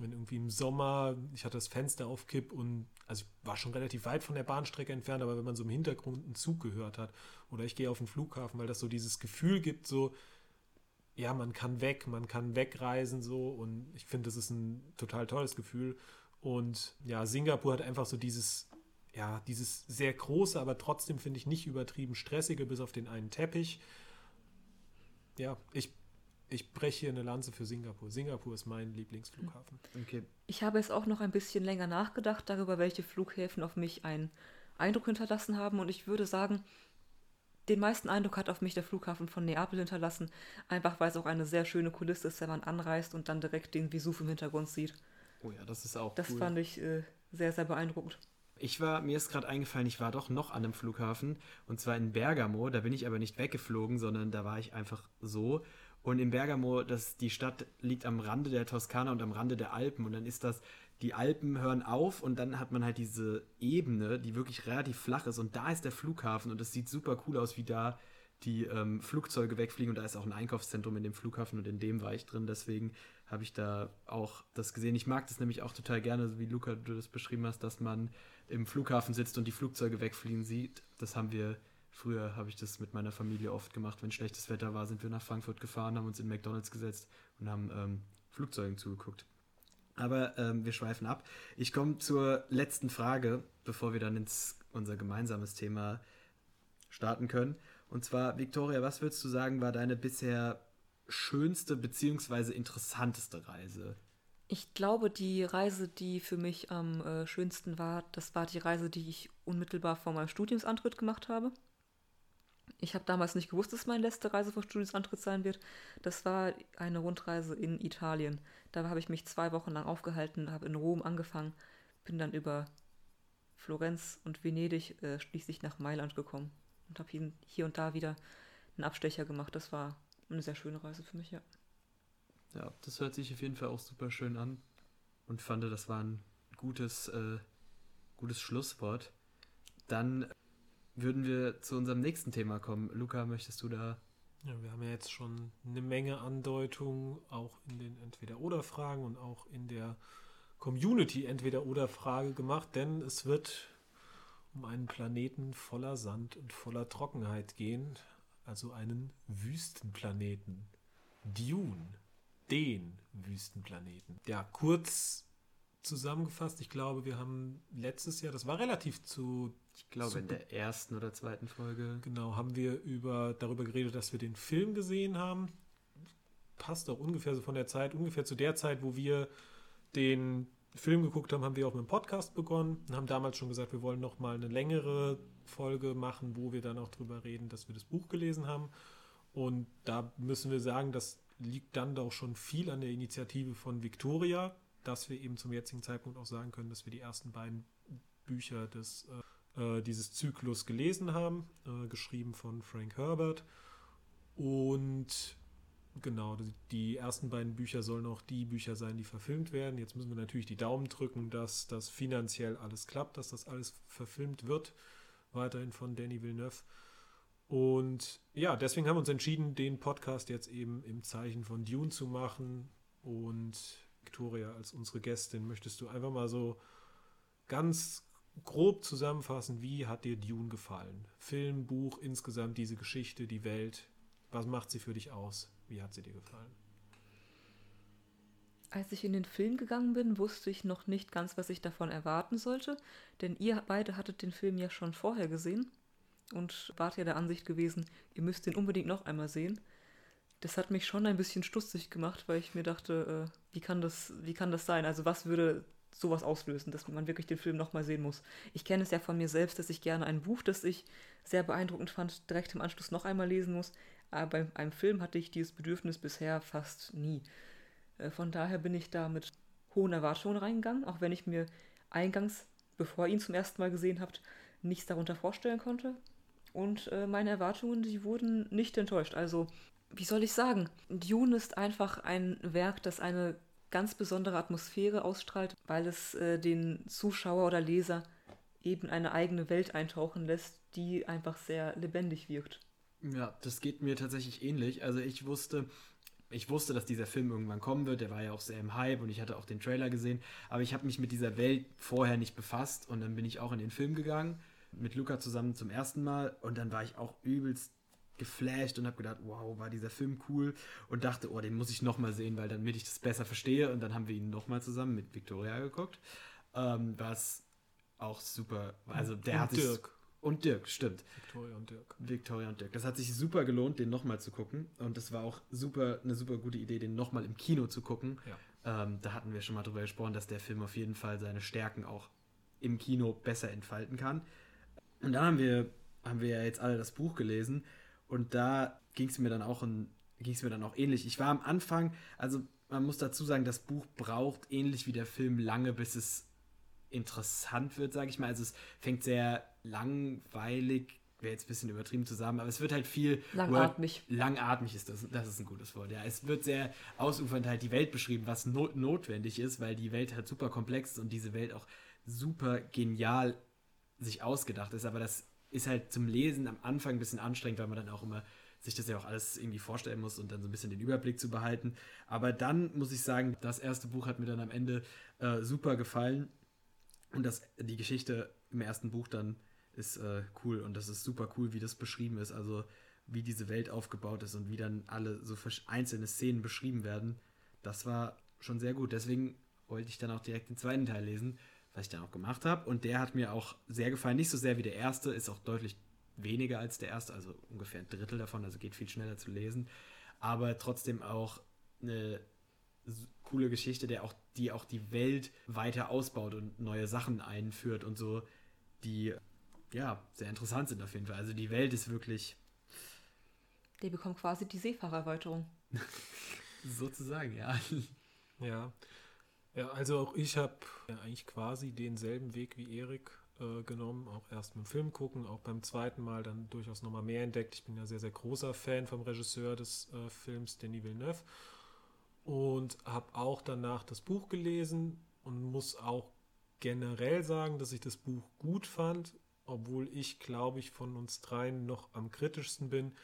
wenn irgendwie im Sommer, ich hatte das Fenster auf Kipp und also ich war schon relativ weit von der Bahnstrecke entfernt, aber wenn man so im Hintergrund einen Zug gehört hat oder ich gehe auf den Flughafen, weil das so dieses Gefühl gibt, so ja, man kann weg, man kann wegreisen so und ich finde, das ist ein total tolles Gefühl. Und ja, Singapur hat einfach so dieses, ja, dieses sehr große, aber trotzdem finde ich nicht übertrieben stressige, bis auf den einen Teppich. Ja, ich, ich breche hier eine Lanze für Singapur. Singapur ist mein Lieblingsflughafen. Okay. Ich habe jetzt auch noch ein bisschen länger nachgedacht darüber, welche Flughäfen auf mich einen Eindruck hinterlassen haben und ich würde sagen, den meisten Eindruck hat auf mich der Flughafen von Neapel hinterlassen, einfach weil es auch eine sehr schöne Kulisse ist, wenn man anreist und dann direkt den Vesuv im Hintergrund sieht. Oh ja, das ist auch Das cool. fand ich äh, sehr, sehr beeindruckend. Ich war, mir ist gerade eingefallen, ich war doch noch an einem Flughafen und zwar in Bergamo. Da bin ich aber nicht weggeflogen, sondern da war ich einfach so. Und in Bergamo, das, die Stadt liegt am Rande der Toskana und am Rande der Alpen und dann ist das die Alpen hören auf und dann hat man halt diese Ebene, die wirklich relativ flach ist und da ist der Flughafen und es sieht super cool aus, wie da die ähm, Flugzeuge wegfliegen und da ist auch ein Einkaufszentrum in dem Flughafen und in dem war ich drin, deswegen habe ich da auch das gesehen. Ich mag das nämlich auch total gerne, wie Luca du das beschrieben hast, dass man im Flughafen sitzt und die Flugzeuge wegfliegen sieht. Das haben wir früher habe ich das mit meiner Familie oft gemacht, wenn schlechtes Wetter war, sind wir nach Frankfurt gefahren, haben uns in McDonald's gesetzt und haben ähm, Flugzeugen zugeguckt. Aber ähm, wir schweifen ab. Ich komme zur letzten Frage, bevor wir dann ins unser gemeinsames Thema starten können. Und zwar, Victoria, was würdest du sagen, war deine bisher schönste bzw. interessanteste Reise? Ich glaube, die Reise, die für mich am äh, schönsten war, das war die Reise, die ich unmittelbar vor meinem Studiumsantritt gemacht habe. Ich habe damals nicht gewusst, dass meine letzte Reise vor Studiumsantritt sein wird. Das war eine Rundreise in Italien. Da habe ich mich zwei Wochen lang aufgehalten, habe in Rom angefangen, bin dann über Florenz und Venedig äh, schließlich nach Mailand gekommen und habe hier und da wieder einen Abstecher gemacht. Das war eine sehr schöne Reise für mich, ja. Ja, das hört sich auf jeden Fall auch super schön an und fand, das war ein gutes, äh, gutes Schlusswort. Dann würden wir zu unserem nächsten Thema kommen. Luca, möchtest du da ja, wir haben ja jetzt schon eine Menge Andeutungen, auch in den Entweder-Oder-Fragen und auch in der Community Entweder-Oder-Frage gemacht, denn es wird um einen Planeten voller Sand und voller Trockenheit gehen, also einen Wüstenplaneten. Dune. Den Wüstenplaneten. Ja, kurz zusammengefasst, ich glaube, wir haben letztes Jahr, das war relativ zu. Ich glaube, zu, in der ersten oder zweiten Folge. Genau, haben wir über, darüber geredet, dass wir den Film gesehen haben. Passt auch ungefähr so von der Zeit, ungefähr zu der Zeit, wo wir den Film geguckt haben, haben wir auch mit dem Podcast begonnen und haben damals schon gesagt, wir wollen noch mal eine längere Folge machen, wo wir dann auch drüber reden, dass wir das Buch gelesen haben. Und da müssen wir sagen, das liegt dann doch schon viel an der Initiative von Victoria, dass wir eben zum jetzigen Zeitpunkt auch sagen können, dass wir die ersten beiden Bücher des, äh, äh dieses Zyklus gelesen haben, äh, geschrieben von Frank Herbert. Und genau, die ersten beiden Bücher sollen auch die Bücher sein, die verfilmt werden. Jetzt müssen wir natürlich die Daumen drücken, dass das finanziell alles klappt, dass das alles verfilmt wird, weiterhin von Danny Villeneuve. Und ja, deswegen haben wir uns entschieden, den Podcast jetzt eben im Zeichen von Dune zu machen. Und Victoria, als unsere Gästin, möchtest du einfach mal so ganz grob zusammenfassen, wie hat dir Dune gefallen? Film, Buch, insgesamt diese Geschichte, die Welt. Was macht sie für dich aus? Wie hat sie dir gefallen? Als ich in den Film gegangen bin, wusste ich noch nicht ganz, was ich davon erwarten sollte, denn ihr beide hattet den Film ja schon vorher gesehen und wart ja der Ansicht gewesen, ihr müsst den unbedingt noch einmal sehen. Das hat mich schon ein bisschen stutzig gemacht, weil ich mir dachte, äh, wie, kann das, wie kann das sein? Also was würde sowas auslösen, dass man wirklich den Film nochmal sehen muss? Ich kenne es ja von mir selbst, dass ich gerne ein Buch, das ich sehr beeindruckend fand, direkt im Anschluss noch einmal lesen muss. Aber bei einem Film hatte ich dieses Bedürfnis bisher fast nie. Äh, von daher bin ich da mit hohen Erwartungen reingegangen, auch wenn ich mir eingangs, bevor ihr ihn zum ersten Mal gesehen habt, nichts darunter vorstellen konnte. Und äh, meine Erwartungen, die wurden nicht enttäuscht. Also, wie soll ich sagen? Dune ist einfach ein Werk, das eine ganz besondere Atmosphäre ausstrahlt, weil es äh, den Zuschauer oder Leser eben eine eigene Welt eintauchen lässt, die einfach sehr lebendig wirkt. Ja, das geht mir tatsächlich ähnlich. Also ich wusste, ich wusste, dass dieser Film irgendwann kommen wird. Der war ja auch sehr im Hype und ich hatte auch den Trailer gesehen. Aber ich habe mich mit dieser Welt vorher nicht befasst und dann bin ich auch in den Film gegangen mit Luca zusammen zum ersten Mal und dann war ich auch übelst geflasht und habe gedacht, wow, war dieser Film cool und dachte, oh, den muss ich nochmal sehen, weil damit ich das besser verstehe und dann haben wir ihn nochmal zusammen mit Victoria geguckt, ähm, was auch super, also der und hat sich... Dirk. Und Dirk, stimmt. Victoria und Dirk. Victoria und Dirk. Das hat sich super gelohnt, den nochmal zu gucken. Und das war auch super, eine super gute Idee, den nochmal im Kino zu gucken. Ja. Ähm, da hatten wir schon mal drüber gesprochen, dass der Film auf jeden Fall seine Stärken auch im Kino besser entfalten kann. Und dann haben wir, haben wir ja jetzt alle das Buch gelesen und da ging es mir dann auch ging es mir dann auch ähnlich. Ich war am Anfang, also man muss dazu sagen, das Buch braucht ähnlich wie der Film lange, bis es interessant wird, sage ich mal. Also es fängt sehr langweilig, wäre jetzt ein bisschen übertrieben zusammen, aber es wird halt viel langatmig. Word, langatmig ist das, das ist ein gutes Wort. Ja, es wird sehr ausufernd halt die Welt beschrieben, was not notwendig ist, weil die Welt halt super komplex ist und diese Welt auch super genial sich ausgedacht ist, aber das ist halt zum Lesen am Anfang ein bisschen anstrengend, weil man dann auch immer sich das ja auch alles irgendwie vorstellen muss und dann so ein bisschen den Überblick zu behalten. Aber dann muss ich sagen, das erste Buch hat mir dann am Ende äh, super gefallen und das, die Geschichte im ersten Buch dann ist äh, cool und das ist super cool, wie das beschrieben ist. Also wie diese Welt aufgebaut ist und wie dann alle so einzelne Szenen beschrieben werden. Das war schon sehr gut. Deswegen wollte ich dann auch direkt den zweiten Teil lesen was ich dann auch gemacht habe. Und der hat mir auch sehr gefallen. Nicht so sehr wie der erste, ist auch deutlich weniger als der erste, also ungefähr ein Drittel davon, also geht viel schneller zu lesen. Aber trotzdem auch eine coole Geschichte, der auch, die auch die Welt weiter ausbaut und neue Sachen einführt und so, die ja sehr interessant sind auf jeden Fall. Also die Welt ist wirklich. Die bekommt quasi die Seefahrerweiterung. [LAUGHS] Sozusagen, ja. Ja, ja, also auch ich habe ja eigentlich quasi denselben Weg wie Erik äh, genommen. Auch erst mit dem Film gucken, auch beim zweiten Mal dann durchaus nochmal mehr entdeckt. Ich bin ja sehr, sehr großer Fan vom Regisseur des äh, Films, Denis Villeneuve. Und habe auch danach das Buch gelesen und muss auch generell sagen, dass ich das Buch gut fand, obwohl ich, glaube ich, von uns dreien noch am kritischsten bin,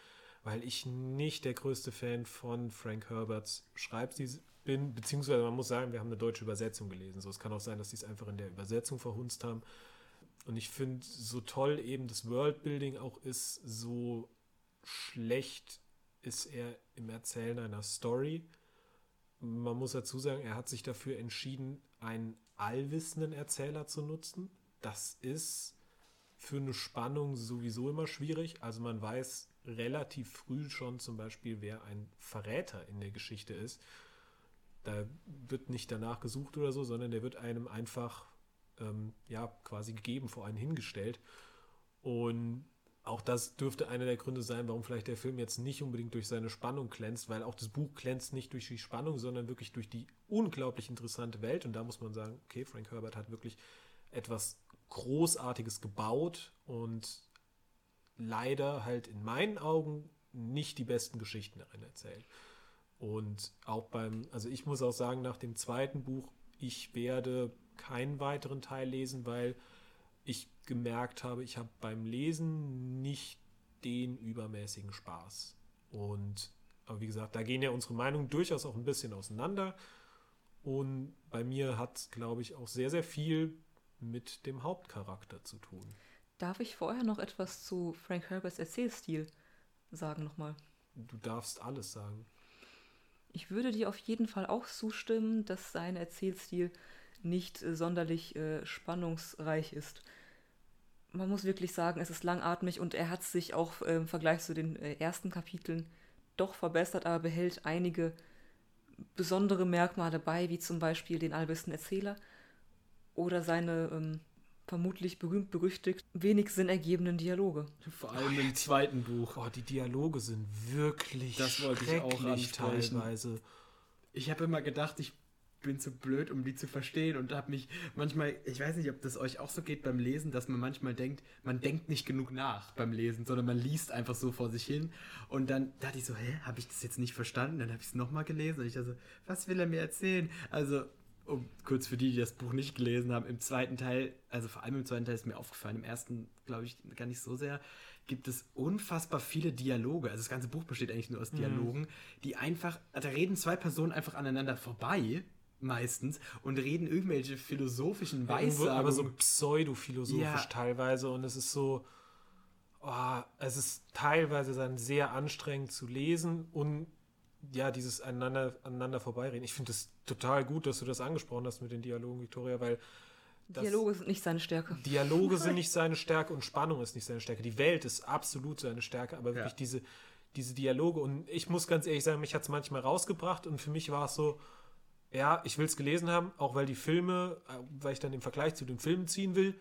weil ich nicht der größte Fan von Frank Herberts Schreibstil bin, beziehungsweise man muss sagen, wir haben eine deutsche Übersetzung gelesen. So, es kann auch sein, dass die es einfach in der Übersetzung verhunzt haben. Und ich finde, so toll eben das Worldbuilding auch ist, so schlecht ist er im Erzählen einer Story, man muss dazu sagen, er hat sich dafür entschieden, einen allwissenden Erzähler zu nutzen. Das ist für eine Spannung sowieso immer schwierig. Also man weiß relativ früh schon zum Beispiel, wer ein Verräter in der Geschichte ist. Da wird nicht danach gesucht oder so, sondern der wird einem einfach ähm, ja quasi gegeben, vor einen hingestellt. Und auch das dürfte einer der Gründe sein, warum vielleicht der Film jetzt nicht unbedingt durch seine Spannung glänzt, weil auch das Buch glänzt nicht durch die Spannung, sondern wirklich durch die unglaublich interessante Welt. Und da muss man sagen, okay, Frank Herbert hat wirklich etwas Großartiges gebaut und leider halt in meinen Augen nicht die besten Geschichten darin erzählt. Und auch beim, also ich muss auch sagen, nach dem zweiten Buch, ich werde keinen weiteren Teil lesen, weil ich gemerkt habe, ich habe beim Lesen nicht den übermäßigen Spaß. Und aber wie gesagt, da gehen ja unsere Meinungen durchaus auch ein bisschen auseinander. Und bei mir hat, glaube ich, auch sehr, sehr viel mit dem Hauptcharakter zu tun. Darf ich vorher noch etwas zu Frank Herberts Erzählstil sagen nochmal? Du darfst alles sagen. Ich würde dir auf jeden Fall auch zustimmen, dass sein Erzählstil nicht äh, sonderlich äh, spannungsreich ist. Man muss wirklich sagen, es ist langatmig und er hat sich auch äh, im Vergleich zu den äh, ersten Kapiteln doch verbessert, aber behält einige besondere Merkmale bei, wie zum Beispiel den allwissenden Erzähler oder seine ähm, vermutlich berühmt berüchtigt wenig Sinn ergebenden Dialoge. Vor allem oh, im zweiten Buch. Oh, die Dialoge sind wirklich das wollte ich auch ansprechen. teilweise. Ich habe immer gedacht, ich bin zu blöd, um die zu verstehen und habe mich manchmal, ich weiß nicht, ob das euch auch so geht beim Lesen, dass man manchmal denkt, man denkt nicht genug nach beim Lesen, sondern man liest einfach so vor sich hin und dann dachte ich so, hä, habe ich das jetzt nicht verstanden? Dann habe ich es nochmal gelesen und ich dachte so, was will er mir erzählen? Also um kurz für die, die das Buch nicht gelesen haben, im zweiten Teil, also vor allem im zweiten Teil ist mir aufgefallen, im ersten glaube ich gar nicht so sehr, gibt es unfassbar viele Dialoge. Also das ganze Buch besteht eigentlich nur aus mhm. Dialogen, mhm. die einfach, da reden zwei Personen einfach aneinander vorbei meistens und reden irgendwelche philosophischen Weissagen. aber so pseudophilosophisch ja. teilweise und es ist so, oh, es ist teilweise dann sehr anstrengend zu lesen und ja, dieses aneinander, aneinander vorbeireden. Ich finde es total gut, dass du das angesprochen hast mit den Dialogen, Victoria, weil Dialoge sind nicht seine Stärke. Dialoge sind [LAUGHS] nicht seine Stärke und Spannung ist nicht seine Stärke. Die Welt ist absolut seine Stärke, aber wirklich ja. diese, diese Dialoge. Und ich muss ganz ehrlich sagen, mich hat es manchmal rausgebracht und für mich war es so, ja, ich will es gelesen haben, auch weil die Filme, äh, weil ich dann den Vergleich zu den Filmen ziehen will,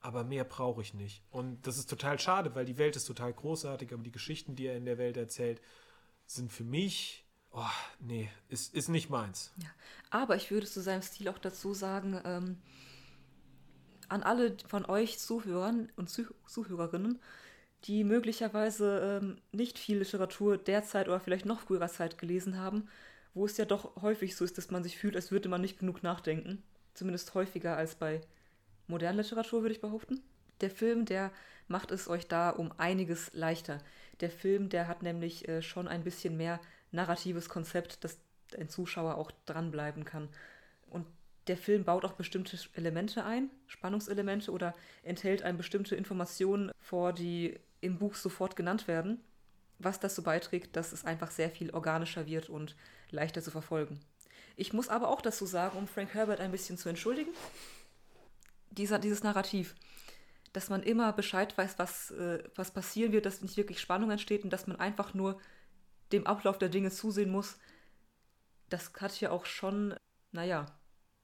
aber mehr brauche ich nicht. Und das ist total schade, weil die Welt ist total großartig, aber die Geschichten, die er in der Welt erzählt, sind für mich, oh, nee, ist, ist nicht meins. Ja, aber ich würde zu seinem Stil auch dazu sagen, ähm, an alle von euch Zuhörern und Zuh Zuhörerinnen, die möglicherweise ähm, nicht viel Literatur derzeit oder vielleicht noch früherer Zeit gelesen haben, wo es ja doch häufig so ist, dass man sich fühlt, als würde man nicht genug nachdenken. Zumindest häufiger als bei moderner Literatur, würde ich behaupten. Der Film, der macht es euch da um einiges leichter. Der Film, der hat nämlich äh, schon ein bisschen mehr narratives Konzept, dass ein Zuschauer auch dranbleiben kann. Und der Film baut auch bestimmte Elemente ein, Spannungselemente oder enthält eine bestimmte Informationen vor, die im Buch sofort genannt werden, was dazu beiträgt, dass es einfach sehr viel organischer wird und leichter zu verfolgen. Ich muss aber auch dazu sagen, um Frank Herbert ein bisschen zu entschuldigen, dieser, dieses Narrativ, dass man immer Bescheid weiß, was, äh, was passieren wird, dass nicht wirklich Spannung entsteht und dass man einfach nur dem Ablauf der Dinge zusehen muss, das hat ja auch schon, naja,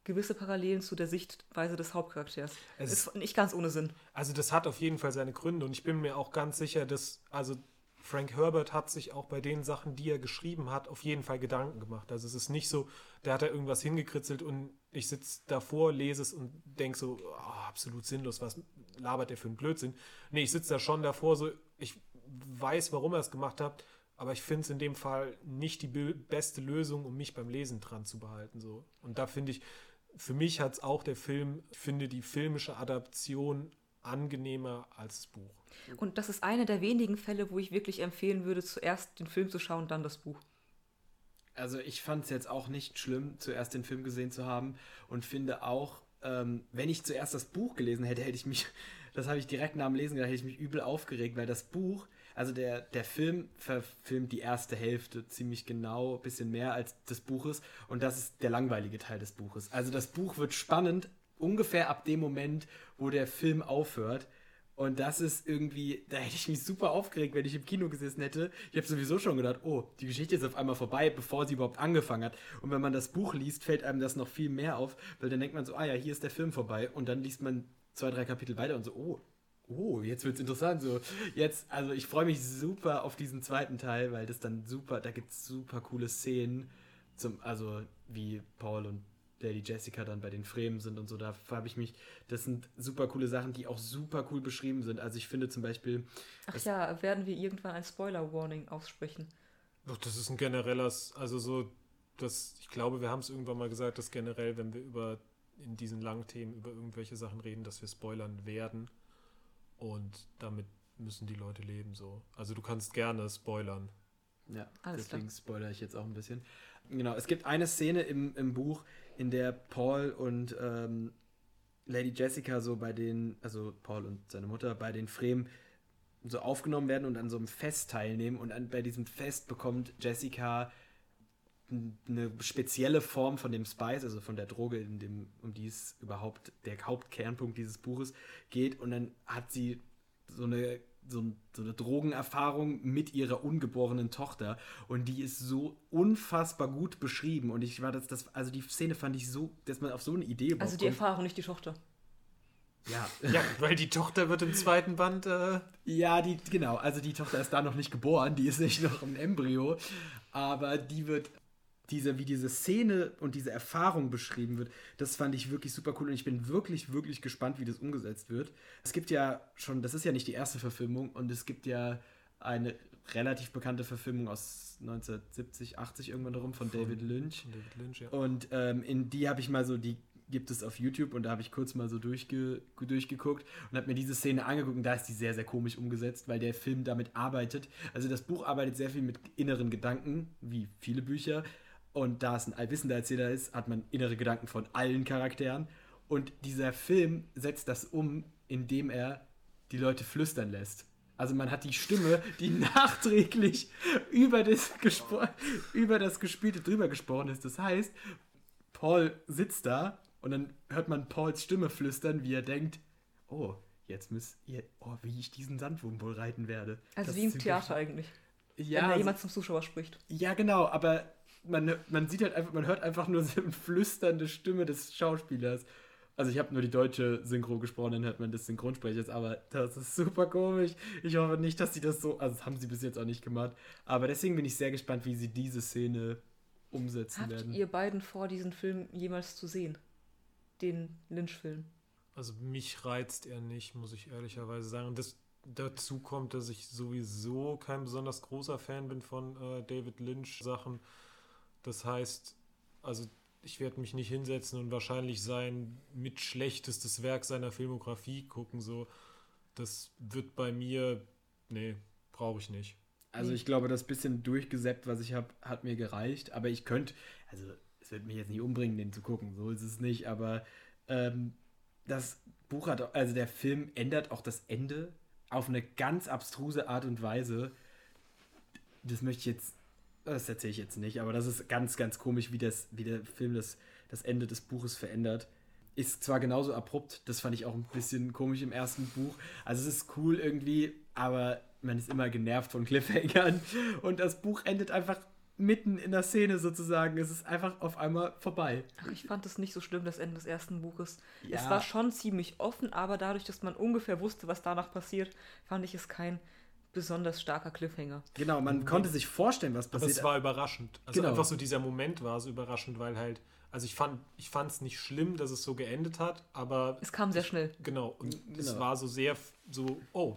gewisse Parallelen zu der Sichtweise des Hauptcharakters. Es ist nicht ganz ohne Sinn. Also das hat auf jeden Fall seine Gründe und ich bin mir auch ganz sicher, dass, also Frank Herbert hat sich auch bei den Sachen, die er geschrieben hat, auf jeden Fall Gedanken gemacht. Also es ist nicht so, der hat da irgendwas hingekritzelt und ich sitze davor, lese es und denke so, oh, absolut sinnlos, was labert der für einen Blödsinn. Nee, ich sitze da schon davor, so, ich weiß, warum er es gemacht hat, aber ich finde es in dem Fall nicht die beste Lösung, um mich beim Lesen dran zu behalten. So. Und da finde ich, für mich hat es auch der Film, finde die filmische Adaption angenehmer als das Buch. Und das ist einer der wenigen Fälle, wo ich wirklich empfehlen würde, zuerst den Film zu schauen, dann das Buch. Also ich fand es jetzt auch nicht schlimm, zuerst den Film gesehen zu haben und finde auch, ähm, wenn ich zuerst das Buch gelesen hätte, hätte ich mich [LAUGHS] das habe ich direkt nach dem Lesen gedacht, hätte ich mich übel aufgeregt, weil das Buch, also der, der Film verfilmt die erste Hälfte ziemlich genau, ein bisschen mehr als des Buches und das ist der langweilige Teil des Buches. Also das Buch wird spannend ungefähr ab dem Moment, wo der Film aufhört. Und das ist irgendwie, da hätte ich mich super aufgeregt, wenn ich im Kino gesessen hätte. Ich habe sowieso schon gedacht, oh, die Geschichte ist auf einmal vorbei, bevor sie überhaupt angefangen hat. Und wenn man das Buch liest, fällt einem das noch viel mehr auf, weil dann denkt man so, ah ja, hier ist der Film vorbei. Und dann liest man zwei, drei Kapitel weiter und so, oh, oh, jetzt wird's interessant. So, jetzt, also ich freue mich super auf diesen zweiten Teil, weil das dann super, da gibt's super coole Szenen, zum, also wie Paul und Lady Jessica dann bei den Fremen sind und so, da habe ich mich, das sind super coole Sachen, die auch super cool beschrieben sind. Also ich finde zum Beispiel. Ach ja, werden wir irgendwann ein Spoiler-Warning aussprechen? Doch, das ist ein generelles, also so, das, ich glaube, wir haben es irgendwann mal gesagt, dass generell, wenn wir über in diesen langen Themen über irgendwelche Sachen reden, dass wir spoilern werden. Und damit müssen die Leute leben so. Also du kannst gerne spoilern. Ja, Alles deswegen klar. spoilere ich jetzt auch ein bisschen. Genau, es gibt eine Szene im, im Buch, in der Paul und ähm, Lady Jessica so bei den, also Paul und seine Mutter bei den Fremen so aufgenommen werden und an so einem Fest teilnehmen. Und an, bei diesem Fest bekommt Jessica eine spezielle Form von dem Spice, also von der Droge, in dem, um die es überhaupt der Hauptkernpunkt dieses Buches geht. Und dann hat sie so eine so, so, eine Drogenerfahrung mit ihrer ungeborenen Tochter und die ist so unfassbar gut beschrieben und ich war das, das also die Szene fand ich so, dass man auf so eine Idee Also die Erfahrung, nicht die Tochter. Ja. [LAUGHS] ja, weil die Tochter wird im zweiten Band. Äh ja, die, genau. Also die Tochter ist da noch nicht geboren, die ist nicht noch ein Embryo. Aber die wird diese, wie diese Szene und diese Erfahrung beschrieben wird, das fand ich wirklich super cool und ich bin wirklich, wirklich gespannt, wie das umgesetzt wird. Es gibt ja schon, das ist ja nicht die erste Verfilmung und es gibt ja eine relativ bekannte Verfilmung aus 1970, 80 irgendwann darum von, von David Lynch. Von David Lynch ja. Und ähm, in die habe ich mal so, die gibt es auf YouTube und da habe ich kurz mal so durchge durchgeguckt und habe mir diese Szene angeguckt und da ist die sehr, sehr komisch umgesetzt, weil der Film damit arbeitet. Also das Buch arbeitet sehr viel mit inneren Gedanken, wie viele Bücher, und da es ein allwissender Erzähler ist, hat man innere Gedanken von allen Charakteren. Und dieser Film setzt das um, indem er die Leute flüstern lässt. Also man hat die Stimme, die [LAUGHS] nachträglich über das, über das Gespielte drüber gesprochen ist. Das heißt, Paul sitzt da und dann hört man Pauls Stimme flüstern, wie er denkt, oh, jetzt müsst ihr, oh, wie ich diesen Sandwurm wohl reiten werde. Also das wie im Theater eigentlich. Ja, wenn da jemand zum Zuschauer spricht. Ja, genau, aber man, man sieht halt einfach, man hört einfach nur so eine flüsternde Stimme des Schauspielers. Also ich habe nur die deutsche Synchro gesprochen, dann hört man des Synchronsprechers, aber das ist super komisch. Ich hoffe nicht, dass sie das so, also das haben sie bis jetzt auch nicht gemacht. Aber deswegen bin ich sehr gespannt, wie sie diese Szene umsetzen Habt werden. ihr beiden vor, diesen Film jemals zu sehen? Den Lynch-Film? Also mich reizt er nicht, muss ich ehrlicherweise sagen. Und das, dazu kommt, dass ich sowieso kein besonders großer Fan bin von äh, David Lynch-Sachen. Das heißt, also ich werde mich nicht hinsetzen und wahrscheinlich sein mit schlechtestes Werk seiner Filmografie gucken. So, das wird bei mir, nee, brauche ich nicht. Also ich glaube, das bisschen durchgesäppt, was ich habe, hat mir gereicht. Aber ich könnte, also es wird mich jetzt nicht umbringen, den zu gucken. So ist es nicht. Aber ähm, das Buch hat, also der Film ändert auch das Ende auf eine ganz abstruse Art und Weise. Das möchte ich jetzt das erzähle ich jetzt nicht, aber das ist ganz, ganz komisch, wie, das, wie der Film das, das Ende des Buches verändert. Ist zwar genauso abrupt, das fand ich auch ein bisschen komisch im ersten Buch. Also es ist cool irgendwie, aber man ist immer genervt von Cliffhangern. Und das Buch endet einfach mitten in der Szene sozusagen. Es ist einfach auf einmal vorbei. Ach, ich fand es nicht so schlimm, das Ende des ersten Buches. Ja. Es war schon ziemlich offen, aber dadurch, dass man ungefähr wusste, was danach passiert, fand ich es kein besonders starker Cliffhanger. Genau, man mhm. konnte sich vorstellen, was passiert. Aber es war überraschend. Also genau. einfach so dieser Moment war so überraschend, weil halt, also ich fand ich es nicht schlimm, dass es so geendet hat, aber es kam sehr ich, schnell. Genau und genau. es war so sehr so oh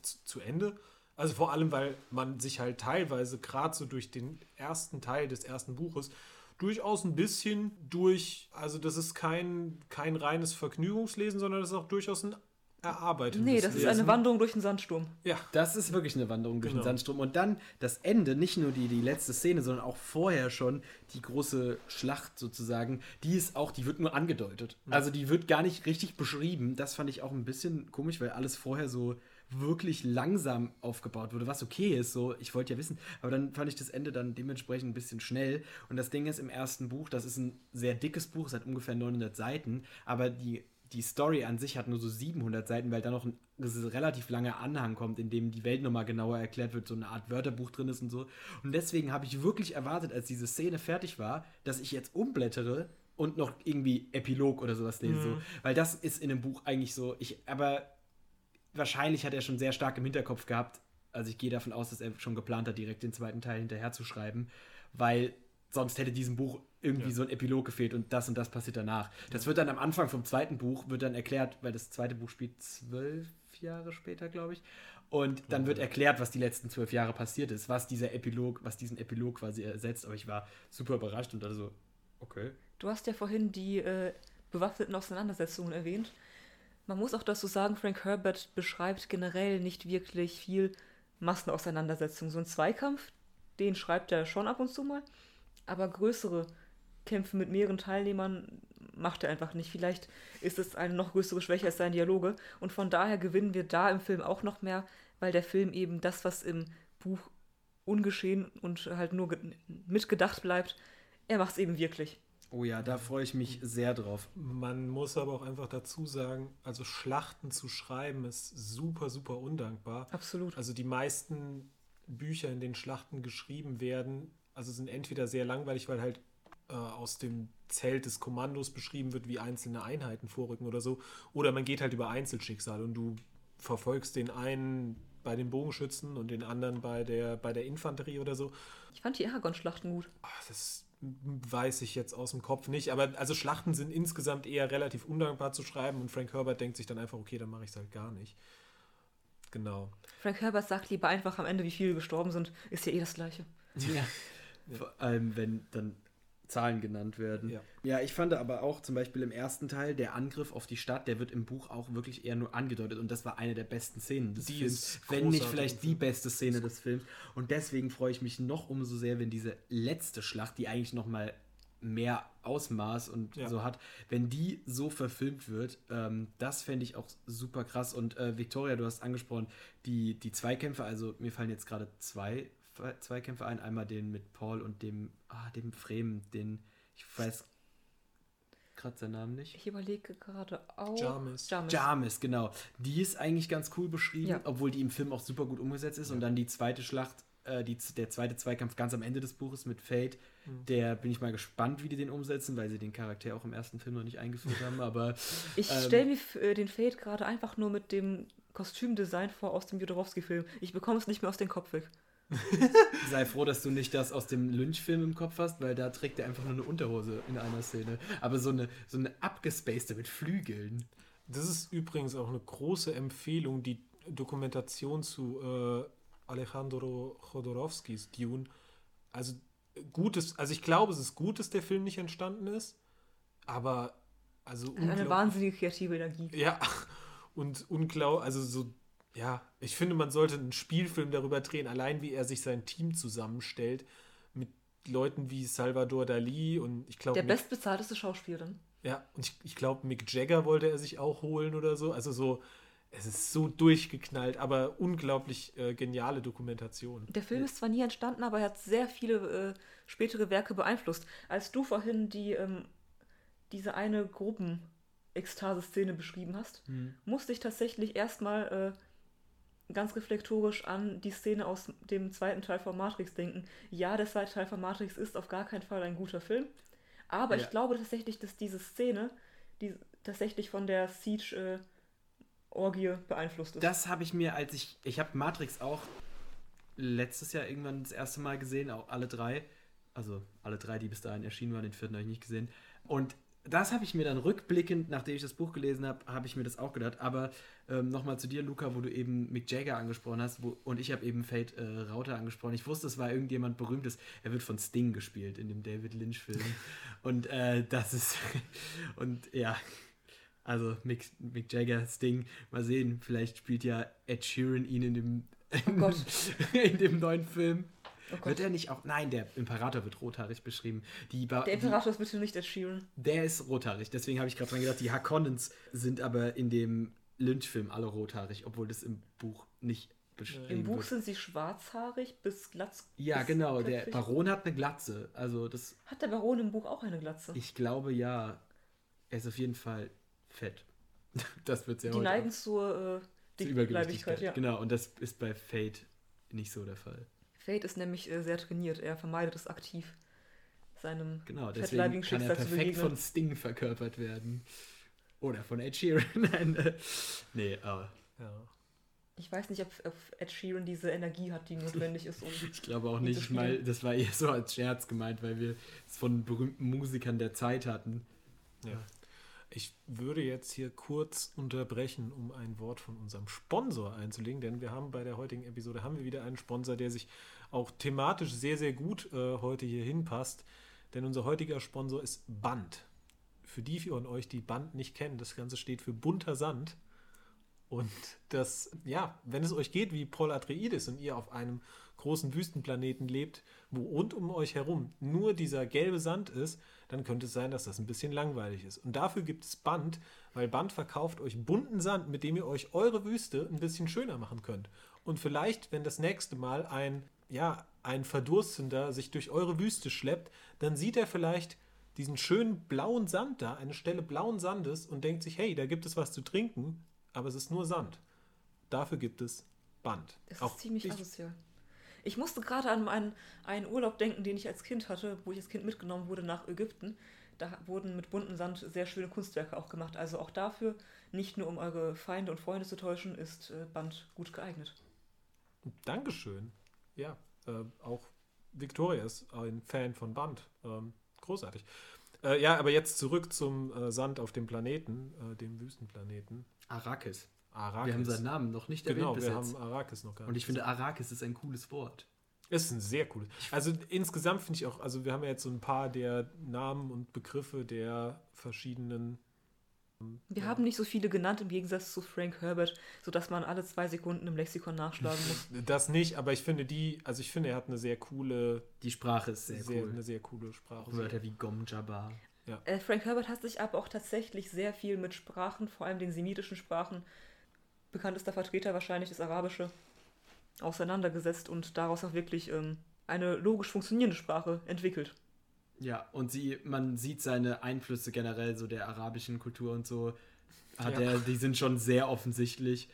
zu, zu Ende. Also vor allem, weil man sich halt teilweise gerade so durch den ersten Teil des ersten Buches durchaus ein bisschen durch, also das ist kein, kein reines Vergnügungslesen, sondern das ist auch durchaus ein Erarbeiten. Nee, das ist eine Wanderung durch den Sandsturm. Ja, Das ist wirklich eine Wanderung durch Genau. den Sandsturm. Und dann das Ende, nicht nur die, die letzte Szene, sondern auch vorher schon die große Schlacht sozusagen, die ist auch, die wird nur angedeutet. Also die wird gar nicht richtig beschrieben. Das fand ich auch ein bisschen komisch, weil alles vorher so wirklich langsam aufgebaut wurde, was okay ist, so, ich wollte ja wissen, aber dann fand ich das Ende dann dementsprechend ein bisschen schnell und das Ding ist im ersten Buch, das ist ein sehr dickes Buch, es hat ungefähr 900 Seiten, aber die, die Story an sich hat nur so 700 Seiten, weil da noch ein relativ langer Anhang kommt, in dem die Welt nochmal genauer erklärt wird, so eine Art Wörterbuch drin ist und so und deswegen habe ich wirklich erwartet, als diese Szene fertig war, dass ich jetzt umblättere und noch irgendwie Epilog oder sowas lese, so, weil das ist in einem Buch eigentlich so, ich, aber wahrscheinlich hat er schon sehr stark im Hinterkopf gehabt. Also ich gehe davon aus, dass er schon geplant hat, direkt den zweiten Teil hinterher zu schreiben, weil sonst hätte diesem Buch irgendwie Ja. so ein Epilog gefehlt und das und das passiert danach. Das wird dann am Anfang vom zweiten Buch, wird dann erklärt, weil das zweite Buch spielt zwölf Jahre später, glaube ich. Und dann wird erklärt, was die letzten zwölf Jahre passiert ist, was dieser Epilog, was diesen Epilog quasi ersetzt. Aber ich war super überrascht und dachte so, okay. Du hast ja vorhin die äh, bewaffneten Auseinandersetzungen erwähnt. Man muss auch dazu sagen, Frank Herbert beschreibt generell nicht wirklich viel Massenauseinandersetzungen. So ein Zweikampf, den schreibt er schon ab und zu mal, aber größere Kämpfe mit mehreren Teilnehmern macht er einfach nicht. Vielleicht ist es eine noch größere Schwäche als seine Dialoge und von daher gewinnen wir da im Film auch noch mehr, weil der Film eben das, was im Buch ungeschehen und halt nur ge- mitgedacht bleibt, er macht es eben wirklich. Oh ja, da freue ich mich sehr drauf. Man muss aber auch einfach dazu sagen, also Schlachten zu schreiben ist super, super undankbar. Absolut. Also die meisten Bücher, in denen Schlachten geschrieben werden, also sind entweder sehr langweilig, weil halt äh, aus dem Zelt des Kommandos beschrieben wird, wie einzelne Einheiten vorrücken oder so, oder man geht halt über Einzelschicksale und du verfolgst den einen bei den Bogenschützen und den anderen bei der, bei der Infanterie oder so. Ich fand die Aragon-Schlachten gut. Ah, Das weiß ich jetzt aus dem Kopf nicht, aber also Schlachten sind insgesamt eher relativ undankbar zu schreiben und Frank Herbert denkt sich dann einfach, okay, dann mache ich es halt gar nicht. Genau. Frank Herbert sagt lieber einfach am Ende, wie viele gestorben sind. Ist ja eh das Gleiche. Ja. Vor allem, wenn dann Zahlen genannt werden. Ja. ja, ich fand aber auch zum Beispiel im ersten Teil, der Angriff auf die Stadt, der wird im Buch auch wirklich eher nur angedeutet und das war eine der besten Szenen des Die Films, ist wenn nicht vielleicht die beste Szene des Films. Und deswegen freue ich mich noch umso sehr, wenn diese letzte Schlacht, die eigentlich noch mal mehr Ausmaß und Ja. so hat, wenn die so verfilmt wird, ähm, das fände ich auch super krass. Und äh, Victoria, du hast angesprochen, die, die Zweikämpfe, also mir fallen jetzt gerade zwei Zweikämpfe ein, einmal den mit Paul und dem, ah, dem Fremen, den, ich weiß gerade seinen Namen nicht. Ich überlege gerade auch. Jarmis. Jarmis. Jarmis, genau. Die ist eigentlich ganz cool beschrieben, Ja. obwohl die im Film auch super gut umgesetzt ist. Und dann die zweite Schlacht, äh, die, der zweite Zweikampf ganz am Ende des Buches mit Fate. Mhm. Der bin ich mal gespannt, wie die den umsetzen, weil sie den Charakter auch im ersten Film noch nicht eingeführt haben. [LAUGHS] Aber Ich Ähm, stelle mir äh, den Fate gerade einfach nur mit dem Kostümdesign vor aus dem Jodorowsky-Film. Ich bekomme es nicht mehr aus dem Kopf weg. [LAUGHS] sei froh, dass du nicht das aus dem Lynch-Film im Kopf hast, weil da trägt er einfach nur eine Unterhose in einer Szene. Aber so eine, so eine abgespacede mit Flügeln. Das ist übrigens auch eine große Empfehlung, die Dokumentation zu äh, Alejandro Jodorowskis Dune. Also gutes, also ich glaube, es ist gut, dass der Film nicht entstanden ist, aber also Eine wahnsinnige kreative Energie. Ja, [LAUGHS] und unglaublich, also so, ja, ich finde, man sollte einen Spielfilm darüber drehen, allein wie er sich sein Team zusammenstellt, mit Leuten wie Salvador Dali und ich glaube, Der bestbezahlteste Schauspieler. ja, und ich, ich glaube, Mick Jagger wollte er sich auch holen oder so. Also so, es ist so durchgeknallt, aber unglaublich äh, geniale Dokumentation. Der Film ist zwar nie entstanden, aber er hat sehr viele äh, spätere Werke beeinflusst. Als du vorhin die, ähm, diese eine Gruppen-Ekstase-Szene beschrieben hast, musste ich tatsächlich erstmal äh, ganz reflektorisch an die Szene aus dem zweiten Teil von Matrix denken. Ja, der zweite Teil von Matrix ist auf gar keinen Fall ein guter Film, aber Ja. ich glaube tatsächlich, dass diese Szene die tatsächlich von der Siege-Orgie beeinflusst ist. Das habe ich mir, als ich. Ich habe Matrix auch letztes Jahr irgendwann das erste Mal gesehen, auch alle drei. Also alle drei, die bis dahin erschienen waren, den vierten habe ich nicht gesehen. Und das habe ich mir dann rückblickend, nachdem ich das Buch gelesen habe, habe ich mir das auch gedacht. Aber ähm, nochmal zu dir, Luca, wo du eben Mick Jagger angesprochen hast wo, und ich habe eben Fate äh, Rauter angesprochen. Ich wusste, es war irgendjemand Berühmtes. Er wird von Sting gespielt in dem David Lynch-Film. [LAUGHS] und äh, das ist. [LAUGHS] und ja. Also Mick, Mick Jaggers Ding. Mal sehen, vielleicht spielt ja Ed Sheeran ihn in dem, Oh Gott. [LAUGHS] in dem neuen Film. Oh. Wird er nicht auch. Nein, der Imperator wird rothaarig beschrieben. Die, Ba- Der Imperator ist bitte nicht Ed Sheeran. Die, der ist rothaarig. Deswegen habe ich gerade dran gedacht, die Harkonnens sind aber in dem Lynch-Film alle rothaarig, obwohl das im Buch nicht beschrieben Im Buch wird. sind sie schwarzhaarig bis glatz. Ja, bis genau. Der köpfig. Baron hat eine Glatze. Also das. Hat der Baron im Buch auch eine Glatze? Ich glaube ja. Er ist auf jeden Fall fett. [LAUGHS] Das wird sehr Die neigen zur äh, zur Übergewichtigkeit. ja. Genau, und das ist bei Fate nicht so der Fall. Fate ist nämlich äh, sehr trainiert. Er vermeidet es aktiv, seinem Genau, deswegen fettleibigen kann er Schicksal zu perfekt begegnen. von Sting verkörpert werden. Oder von Ed Sheeran. [LAUGHS] Nein, äh, nee, aber Ja. Ich weiß nicht, ob, ob Ed Sheeran diese Energie hat, die notwendig ist, um. ich glaube auch nicht mal, das war eher so als Scherz gemeint, weil wir es von berühmten Musikern der Zeit hatten. Ja. Ich würde jetzt hier kurz unterbrechen, um ein Wort von unserem Sponsor einzulegen, denn wir haben bei der heutigen Episode haben wir wieder einen Sponsor, der sich auch thematisch sehr, sehr gut äh, heute hier hinpasst. Denn unser heutiger Sponsor ist Band. Für die von euch, die Band nicht kennen, das Ganze steht für bunter Sand. Und das, ja, wenn es euch geht wie Paul Atreides und ihr auf einem großen Wüstenplaneten lebt, wo rund um euch herum nur dieser gelbe Sand ist, dann könnte es sein, dass das ein bisschen langweilig ist. Und dafür gibt es Band, weil Band verkauft euch bunten Sand, mit dem ihr euch eure Wüste ein bisschen schöner machen könnt. Und vielleicht, wenn das nächste Mal ein, ja, ein Verdurstender sich durch eure Wüste schleppt, dann sieht er vielleicht diesen schönen blauen Sand da, eine Stelle blauen Sandes und denkt sich, hey, da gibt es was zu trinken, aber es ist nur Sand. Dafür gibt es Band. Das Auch ist ziemlich ich, asozial. Ich musste gerade an einen, einen Urlaub denken, den ich als Kind hatte, wo ich als Kind mitgenommen wurde nach Ägypten. Da wurden mit buntem Sand sehr schöne Kunstwerke auch gemacht. Also auch dafür, nicht nur um eure Feinde und Freunde zu täuschen, ist äh, Band gut geeignet. Dankeschön. Ja, äh, auch Victoria ist ein Fan von Band. Ähm, großartig. Äh, ja, aber jetzt zurück zum äh, Sand auf dem Planeten, äh, dem Wüstenplaneten. Arrakis. Arrakis. Wir haben seinen Namen noch nicht Genau, erwähnt wir bis jetzt. haben Arrakis noch gar Und nicht ich finde, Arrakis ist ein cooles Wort. Ist ein sehr cooles. Also insgesamt finde ich auch, also wir haben ja jetzt so ein paar der Namen und Begriffe der verschiedenen. Wir Ja. haben nicht so viele genannt im Gegensatz zu Frank Herbert, sodass man alle zwei Sekunden im Lexikon nachschlagen muss. [LAUGHS] Das nicht, aber ich finde die, also ich finde, er hat eine sehr coole, Die Sprache ist sehr, sehr, cool. eine sehr coole Sprache. Wörter wie Gom Jabbar. Äh, Frank Herbert hat sich aber auch tatsächlich sehr viel mit Sprachen, vor allem den semitischen Sprachen, bekanntester Vertreter wahrscheinlich das Arabische, auseinandergesetzt und daraus auch wirklich ähm, eine logisch funktionierende Sprache entwickelt. Ja, und sie, man sieht seine Einflüsse generell so der arabischen Kultur und so. Hat Ja. er, die sind schon sehr offensichtlich.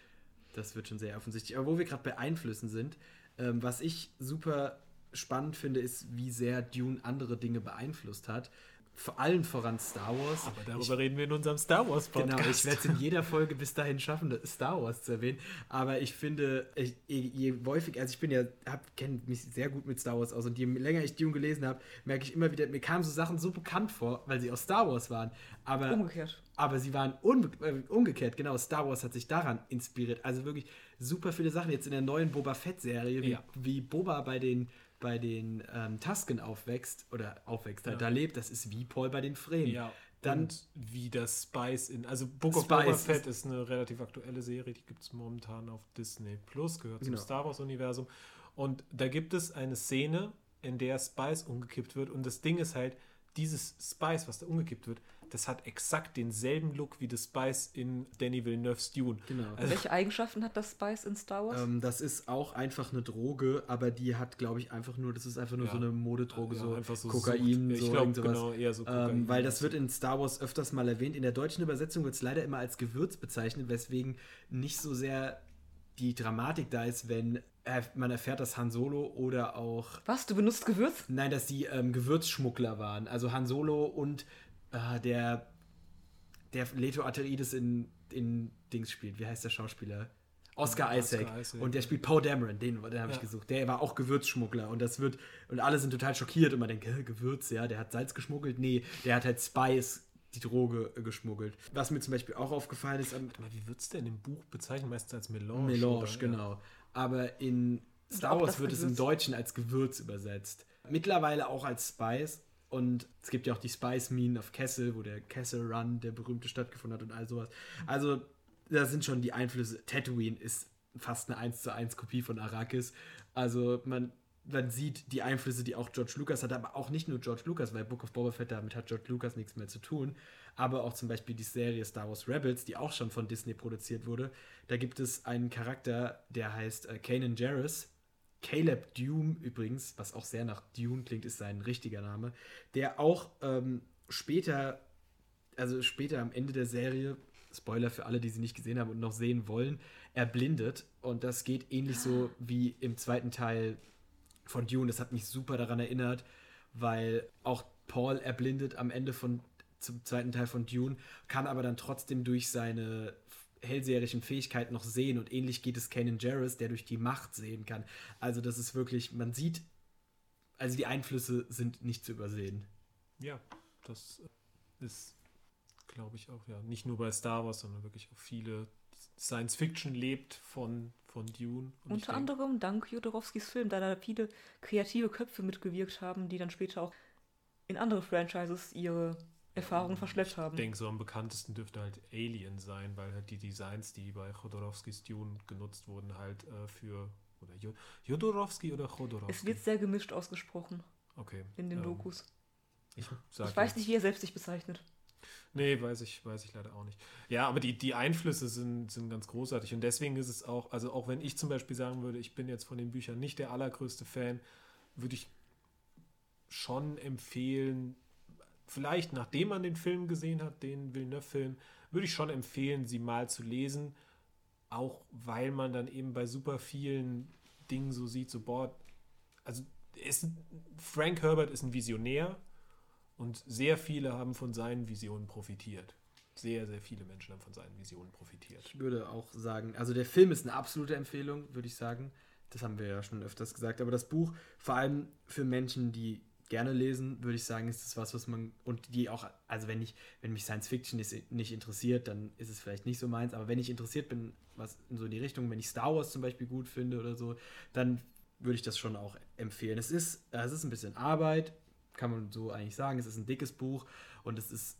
Das wird schon sehr offensichtlich. Aber wo wir gerade bei Einflüssen sind, ähm, was ich super spannend finde, ist, wie sehr Dune andere Dinge beeinflusst hat. Vor allem voran Star Wars. Aber darüber reden wir in unserem Star Wars Podcast. Genau, ich werde es in [LAUGHS] jeder Folge bis dahin schaffen, Star Wars zu erwähnen. Aber ich finde, ich, je, je häufig, also ich bin ja, kenne mich sehr gut mit Star Wars aus und je länger ich Dune gelesen habe, merke ich immer wieder, mir kamen so Sachen so bekannt vor, weil sie aus Star Wars waren. Aber, Umgekehrt. aber sie waren unbe äh, umgekehrt, genau. Star Wars hat sich daran inspiriert. Also wirklich super viele Sachen. Jetzt in der neuen Boba Fett-Serie, wie, Ja. wie Boba bei den bei den ähm, Tusken aufwächst oder aufwächst, halt Ja. da lebt, das ist wie Paul bei den Fremen. Ja, Dann- und wie das Spice in. Also Book of Spice Boba ist- Fett ist eine relativ aktuelle Serie, die gibt es momentan auf Disney Plus, gehört zum Genau. Star Wars-Universum. Und da gibt es eine Szene, in der Spice umgekippt wird. Und das Ding ist halt, dieses Spice, was da umgekippt wird, das hat exakt denselben Look wie das Spice in Danny Villeneuve's Dune. Genau. Also- Welche Eigenschaften hat das Spice in Star Wars? Ähm, das ist auch einfach eine Droge, aber die hat, glaube ich, einfach nur, das ist einfach nur Ja. so eine Modedroge, Ja, so, einfach so Kokain, Sucht. so Ich sowas. genau, eher so Kokain. Ähm, weil das wird in Star Wars öfters mal erwähnt. In der deutschen Übersetzung wird es leider immer als Gewürz bezeichnet, weswegen nicht so sehr die Dramatik da ist, wenn man erfährt, dass Han Solo oder auch, Was? Du benutzt Gewürz? nein, dass die ähm, Gewürzschmuggler waren. Also Han Solo und äh, der, der Leto Atreides in, in Dings spielt. Wie heißt der Schauspieler? Oscar, Oscar Isaac. Isaac. Und der spielt Poe Dameron, den, den habe ich Ja. gesucht. Der war auch Gewürzschmuggler und das wird und alle sind total schockiert und man denkt, "Hä, Gewürz, ja, der hat Salz geschmuggelt. Nee, der hat halt Spice, die Droge, äh, geschmuggelt. Was mir zum Beispiel auch aufgefallen ist, am Warte mal, wie wird es denn im Buch bezeichnet? Meistens als Melange. Melange, oder? genau. Aber in Star auch Wars wird es im. Deutschen als Gewürz übersetzt. Mittlerweile auch als Spice. Und es gibt ja auch die Spice Mine auf Kessel, wo der Kessel Run, der berühmte, stattgefunden hat und all sowas. Also, da sind schon die Einflüsse. Tatooine ist fast eine 1 zu 1 Kopie von Arrakis. Also, man, man sieht die Einflüsse, die auch George Lucas hat, aber auch nicht nur George Lucas, weil Book of Boba Fett, damit hat George Lucas nichts mehr zu tun. Aber auch zum Beispiel die Serie Star Wars Rebels, die auch schon von Disney produziert wurde. Da gibt es einen Charakter, der heißt äh, Kanan Jarrus Caleb Dume übrigens, was auch sehr nach Dune klingt, ist sein richtiger Name, der auch ähm, später, also später am Ende der Serie, Spoiler für alle, die sie nicht gesehen haben und noch sehen wollen, erblindet. Und das geht ähnlich so wie im zweiten Teil von Dune. Das hat mich super daran erinnert, weil auch Paul erblindet am Ende von zum zweiten Teil von Dune, kann aber dann trotzdem durch seine hellseherischen Fähigkeiten noch sehen und ähnlich geht es Kanan Jarrus, der durch die Macht sehen kann. Also das ist wirklich, man sieht, also die Einflüsse sind nicht zu übersehen. Ja, das ist, glaube ich, auch ja nicht nur bei Star Wars, sondern wirklich auch viele Science Fiction lebt von, von Dune. Und Unter anderem dank Jodorowskis Film, da da viele kreative Köpfe mitgewirkt haben, die dann später auch in andere Franchises ihre Erfahrungen verschleppt haben. Ich denke, so am bekanntesten dürfte halt Alien sein, weil halt die Designs, die bei Chodorowskis Dune genutzt wurden, halt äh, für. Oder Jodorowski oder Chodorowski? Es wird sehr gemischt ausgesprochen. Okay. In den ähm, Dokus. Ich, ich weiß nicht, wie er selbst sich bezeichnet. Nee, weiß ich, weiß ich leider auch nicht. Ja, aber die, die Einflüsse sind, sind ganz großartig und deswegen ist es auch, also auch wenn ich zum Beispiel sagen würde, ich bin jetzt von den Büchern nicht der allergrößte Fan, würde ich schon empfehlen, vielleicht nachdem man den Film gesehen hat, den Villeneuve-Film, würde ich schon empfehlen, sie mal zu lesen. Auch weil man dann eben bei super vielen Dingen so sieht, so, boah, also ist, Frank Herbert ist ein Visionär und sehr viele haben von seinen Visionen profitiert. Sehr, sehr viele Menschen haben von seinen Visionen profitiert. Ich würde auch sagen, also der Film ist eine absolute Empfehlung, würde ich sagen. Das haben wir ja schon öfters gesagt. Aber das Buch, vor allem für Menschen, die gerne lesen, würde ich sagen, ist das was, was man und die auch, also wenn ich, wenn mich Science Fiction nicht, nicht interessiert, dann ist es vielleicht nicht so meins, aber wenn ich interessiert bin, was in so die Richtung, wenn ich Star Wars zum Beispiel gut finde oder so, dann würde ich das schon auch empfehlen. Es ist, es ist ein bisschen Arbeit, kann man so eigentlich sagen. Es ist ein dickes Buch und es ist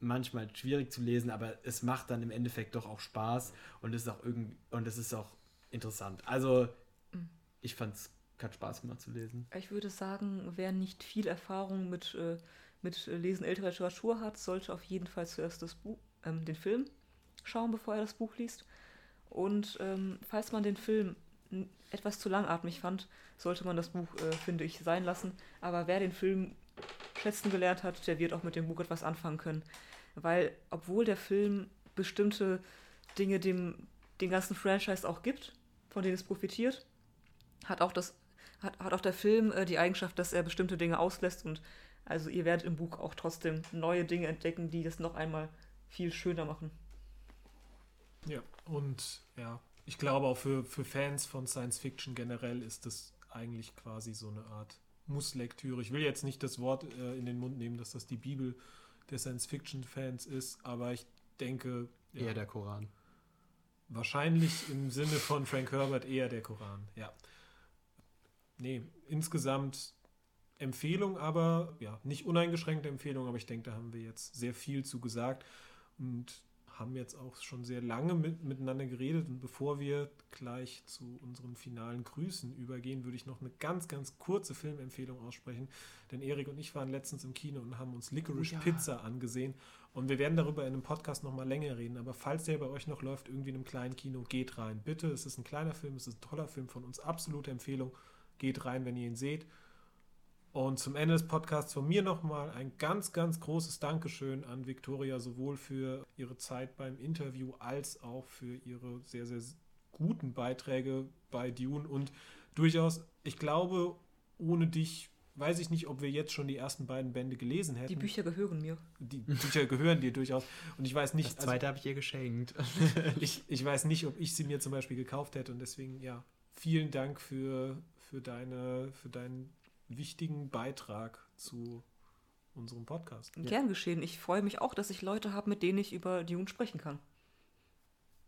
manchmal schwierig zu lesen, aber es macht dann im Endeffekt doch auch Spaß und es ist auch irgendwie und es ist auch interessant. Also mhm. ich fand es hat Spaß gemacht zu lesen. Ich würde sagen, wer nicht viel Erfahrung mit, äh, mit Lesen älterer Literatur hat, sollte auf jeden Fall zuerst das Buch, ähm, den Film schauen, bevor er das Buch liest. Und ähm, falls man den Film etwas zu langatmig fand, sollte man das Buch, äh, finde ich, sein lassen. Aber wer den Film schätzen gelernt hat, der wird auch mit dem Buch etwas anfangen können. Weil, obwohl der Film bestimmte Dinge dem, den ganzen Franchise auch gibt, von denen es profitiert, hat auch das hat, hat auch der Film äh, die Eigenschaft, dass er bestimmte Dinge auslässt und also ihr werdet im Buch auch trotzdem neue Dinge entdecken, die das noch einmal viel schöner machen. Ja, und ja, ich glaube auch für, für Fans von Science Fiction generell ist das eigentlich quasi so eine Art Musslektüre. Ich will jetzt nicht das Wort äh, in den Mund nehmen, dass das die Bibel der Science Fiction Fans ist, aber ich denke. Ja, eher der Koran. Wahrscheinlich im Sinne von Frank Herbert eher der Koran, ja nee, insgesamt Empfehlung, aber ja, nicht uneingeschränkte Empfehlung, aber ich denke, da haben wir jetzt sehr viel zu gesagt und haben jetzt auch schon sehr lange mit, miteinander geredet. Und bevor wir gleich zu unseren finalen Grüßen übergehen, würde ich noch eine ganz, ganz kurze Filmempfehlung aussprechen. Denn Erik und ich waren letztens im Kino und haben uns Licorice oh, ja. Pizza angesehen. Und wir werden darüber in einem Podcast nochmal länger reden. Aber falls der bei euch noch läuft, irgendwie in einem kleinen Kino, geht rein. Bitte, es ist ein kleiner Film, es ist ein toller Film von uns, absolute Empfehlung. Geht rein, wenn ihr ihn seht. Und zum Ende des Podcasts von mir nochmal ein ganz, ganz großes Dankeschön an Victoria, sowohl für ihre Zeit beim Interview als auch für ihre sehr, sehr guten Beiträge bei Dune. Und durchaus, ich glaube, ohne dich weiß ich nicht, ob wir jetzt schon die ersten beiden Bände gelesen hätten. Die Bücher gehören mir. Die Bücher gehören dir durchaus. Und ich weiß nicht. Das zweite also, habe ich ihr geschenkt. ich, ich weiß nicht, ob ich sie mir zum Beispiel gekauft hätte. Und deswegen, ja, vielen Dank für, für, deine, für deinen wichtigen Beitrag zu unserem Podcast. Gern geschehen. Ich freue mich auch, dass ich Leute habe, mit denen ich über Dune sprechen kann.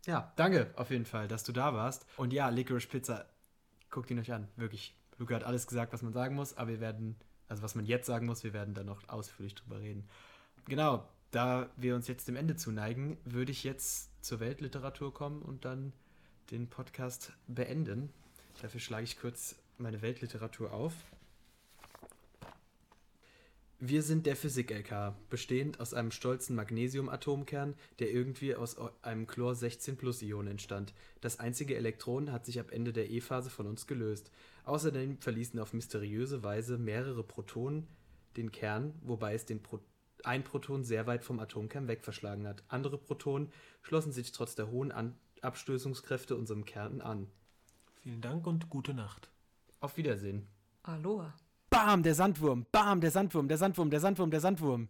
Ja, danke auf jeden Fall, dass du da warst. Und ja, Licorice Pizza, guckt ihn euch an. Wirklich. Luca hat alles gesagt, was man sagen muss, aber wir werden Also was man jetzt sagen muss, wir werden da noch ausführlich drüber reden. Genau, da wir uns jetzt dem Ende zuneigen, würde ich jetzt zur Weltliteratur kommen und dann den Podcast beenden. Dafür schlage ich kurz meine Weltliteratur auf. Wir sind der Physik-LK, bestehend aus einem stolzen Magnesium-Atomkern, der irgendwie aus einem Chlor-16-Plus-Ion entstand. Das einzige Elektron hat sich ab Ende der E-Phase von uns gelöst. Außerdem verließen auf mysteriöse Weise mehrere Protonen den Kern, wobei es den Pro ein Proton sehr weit vom Atomkern wegverschlagen hat. Andere Protonen schlossen sich trotz der hohen an Abstößungskräfte unserem Kern an. Vielen Dank und gute Nacht. Auf Wiedersehen. Aloha. Bam, der Sandwurm. Bam, der Sandwurm, der Sandwurm, der Sandwurm, der Sandwurm.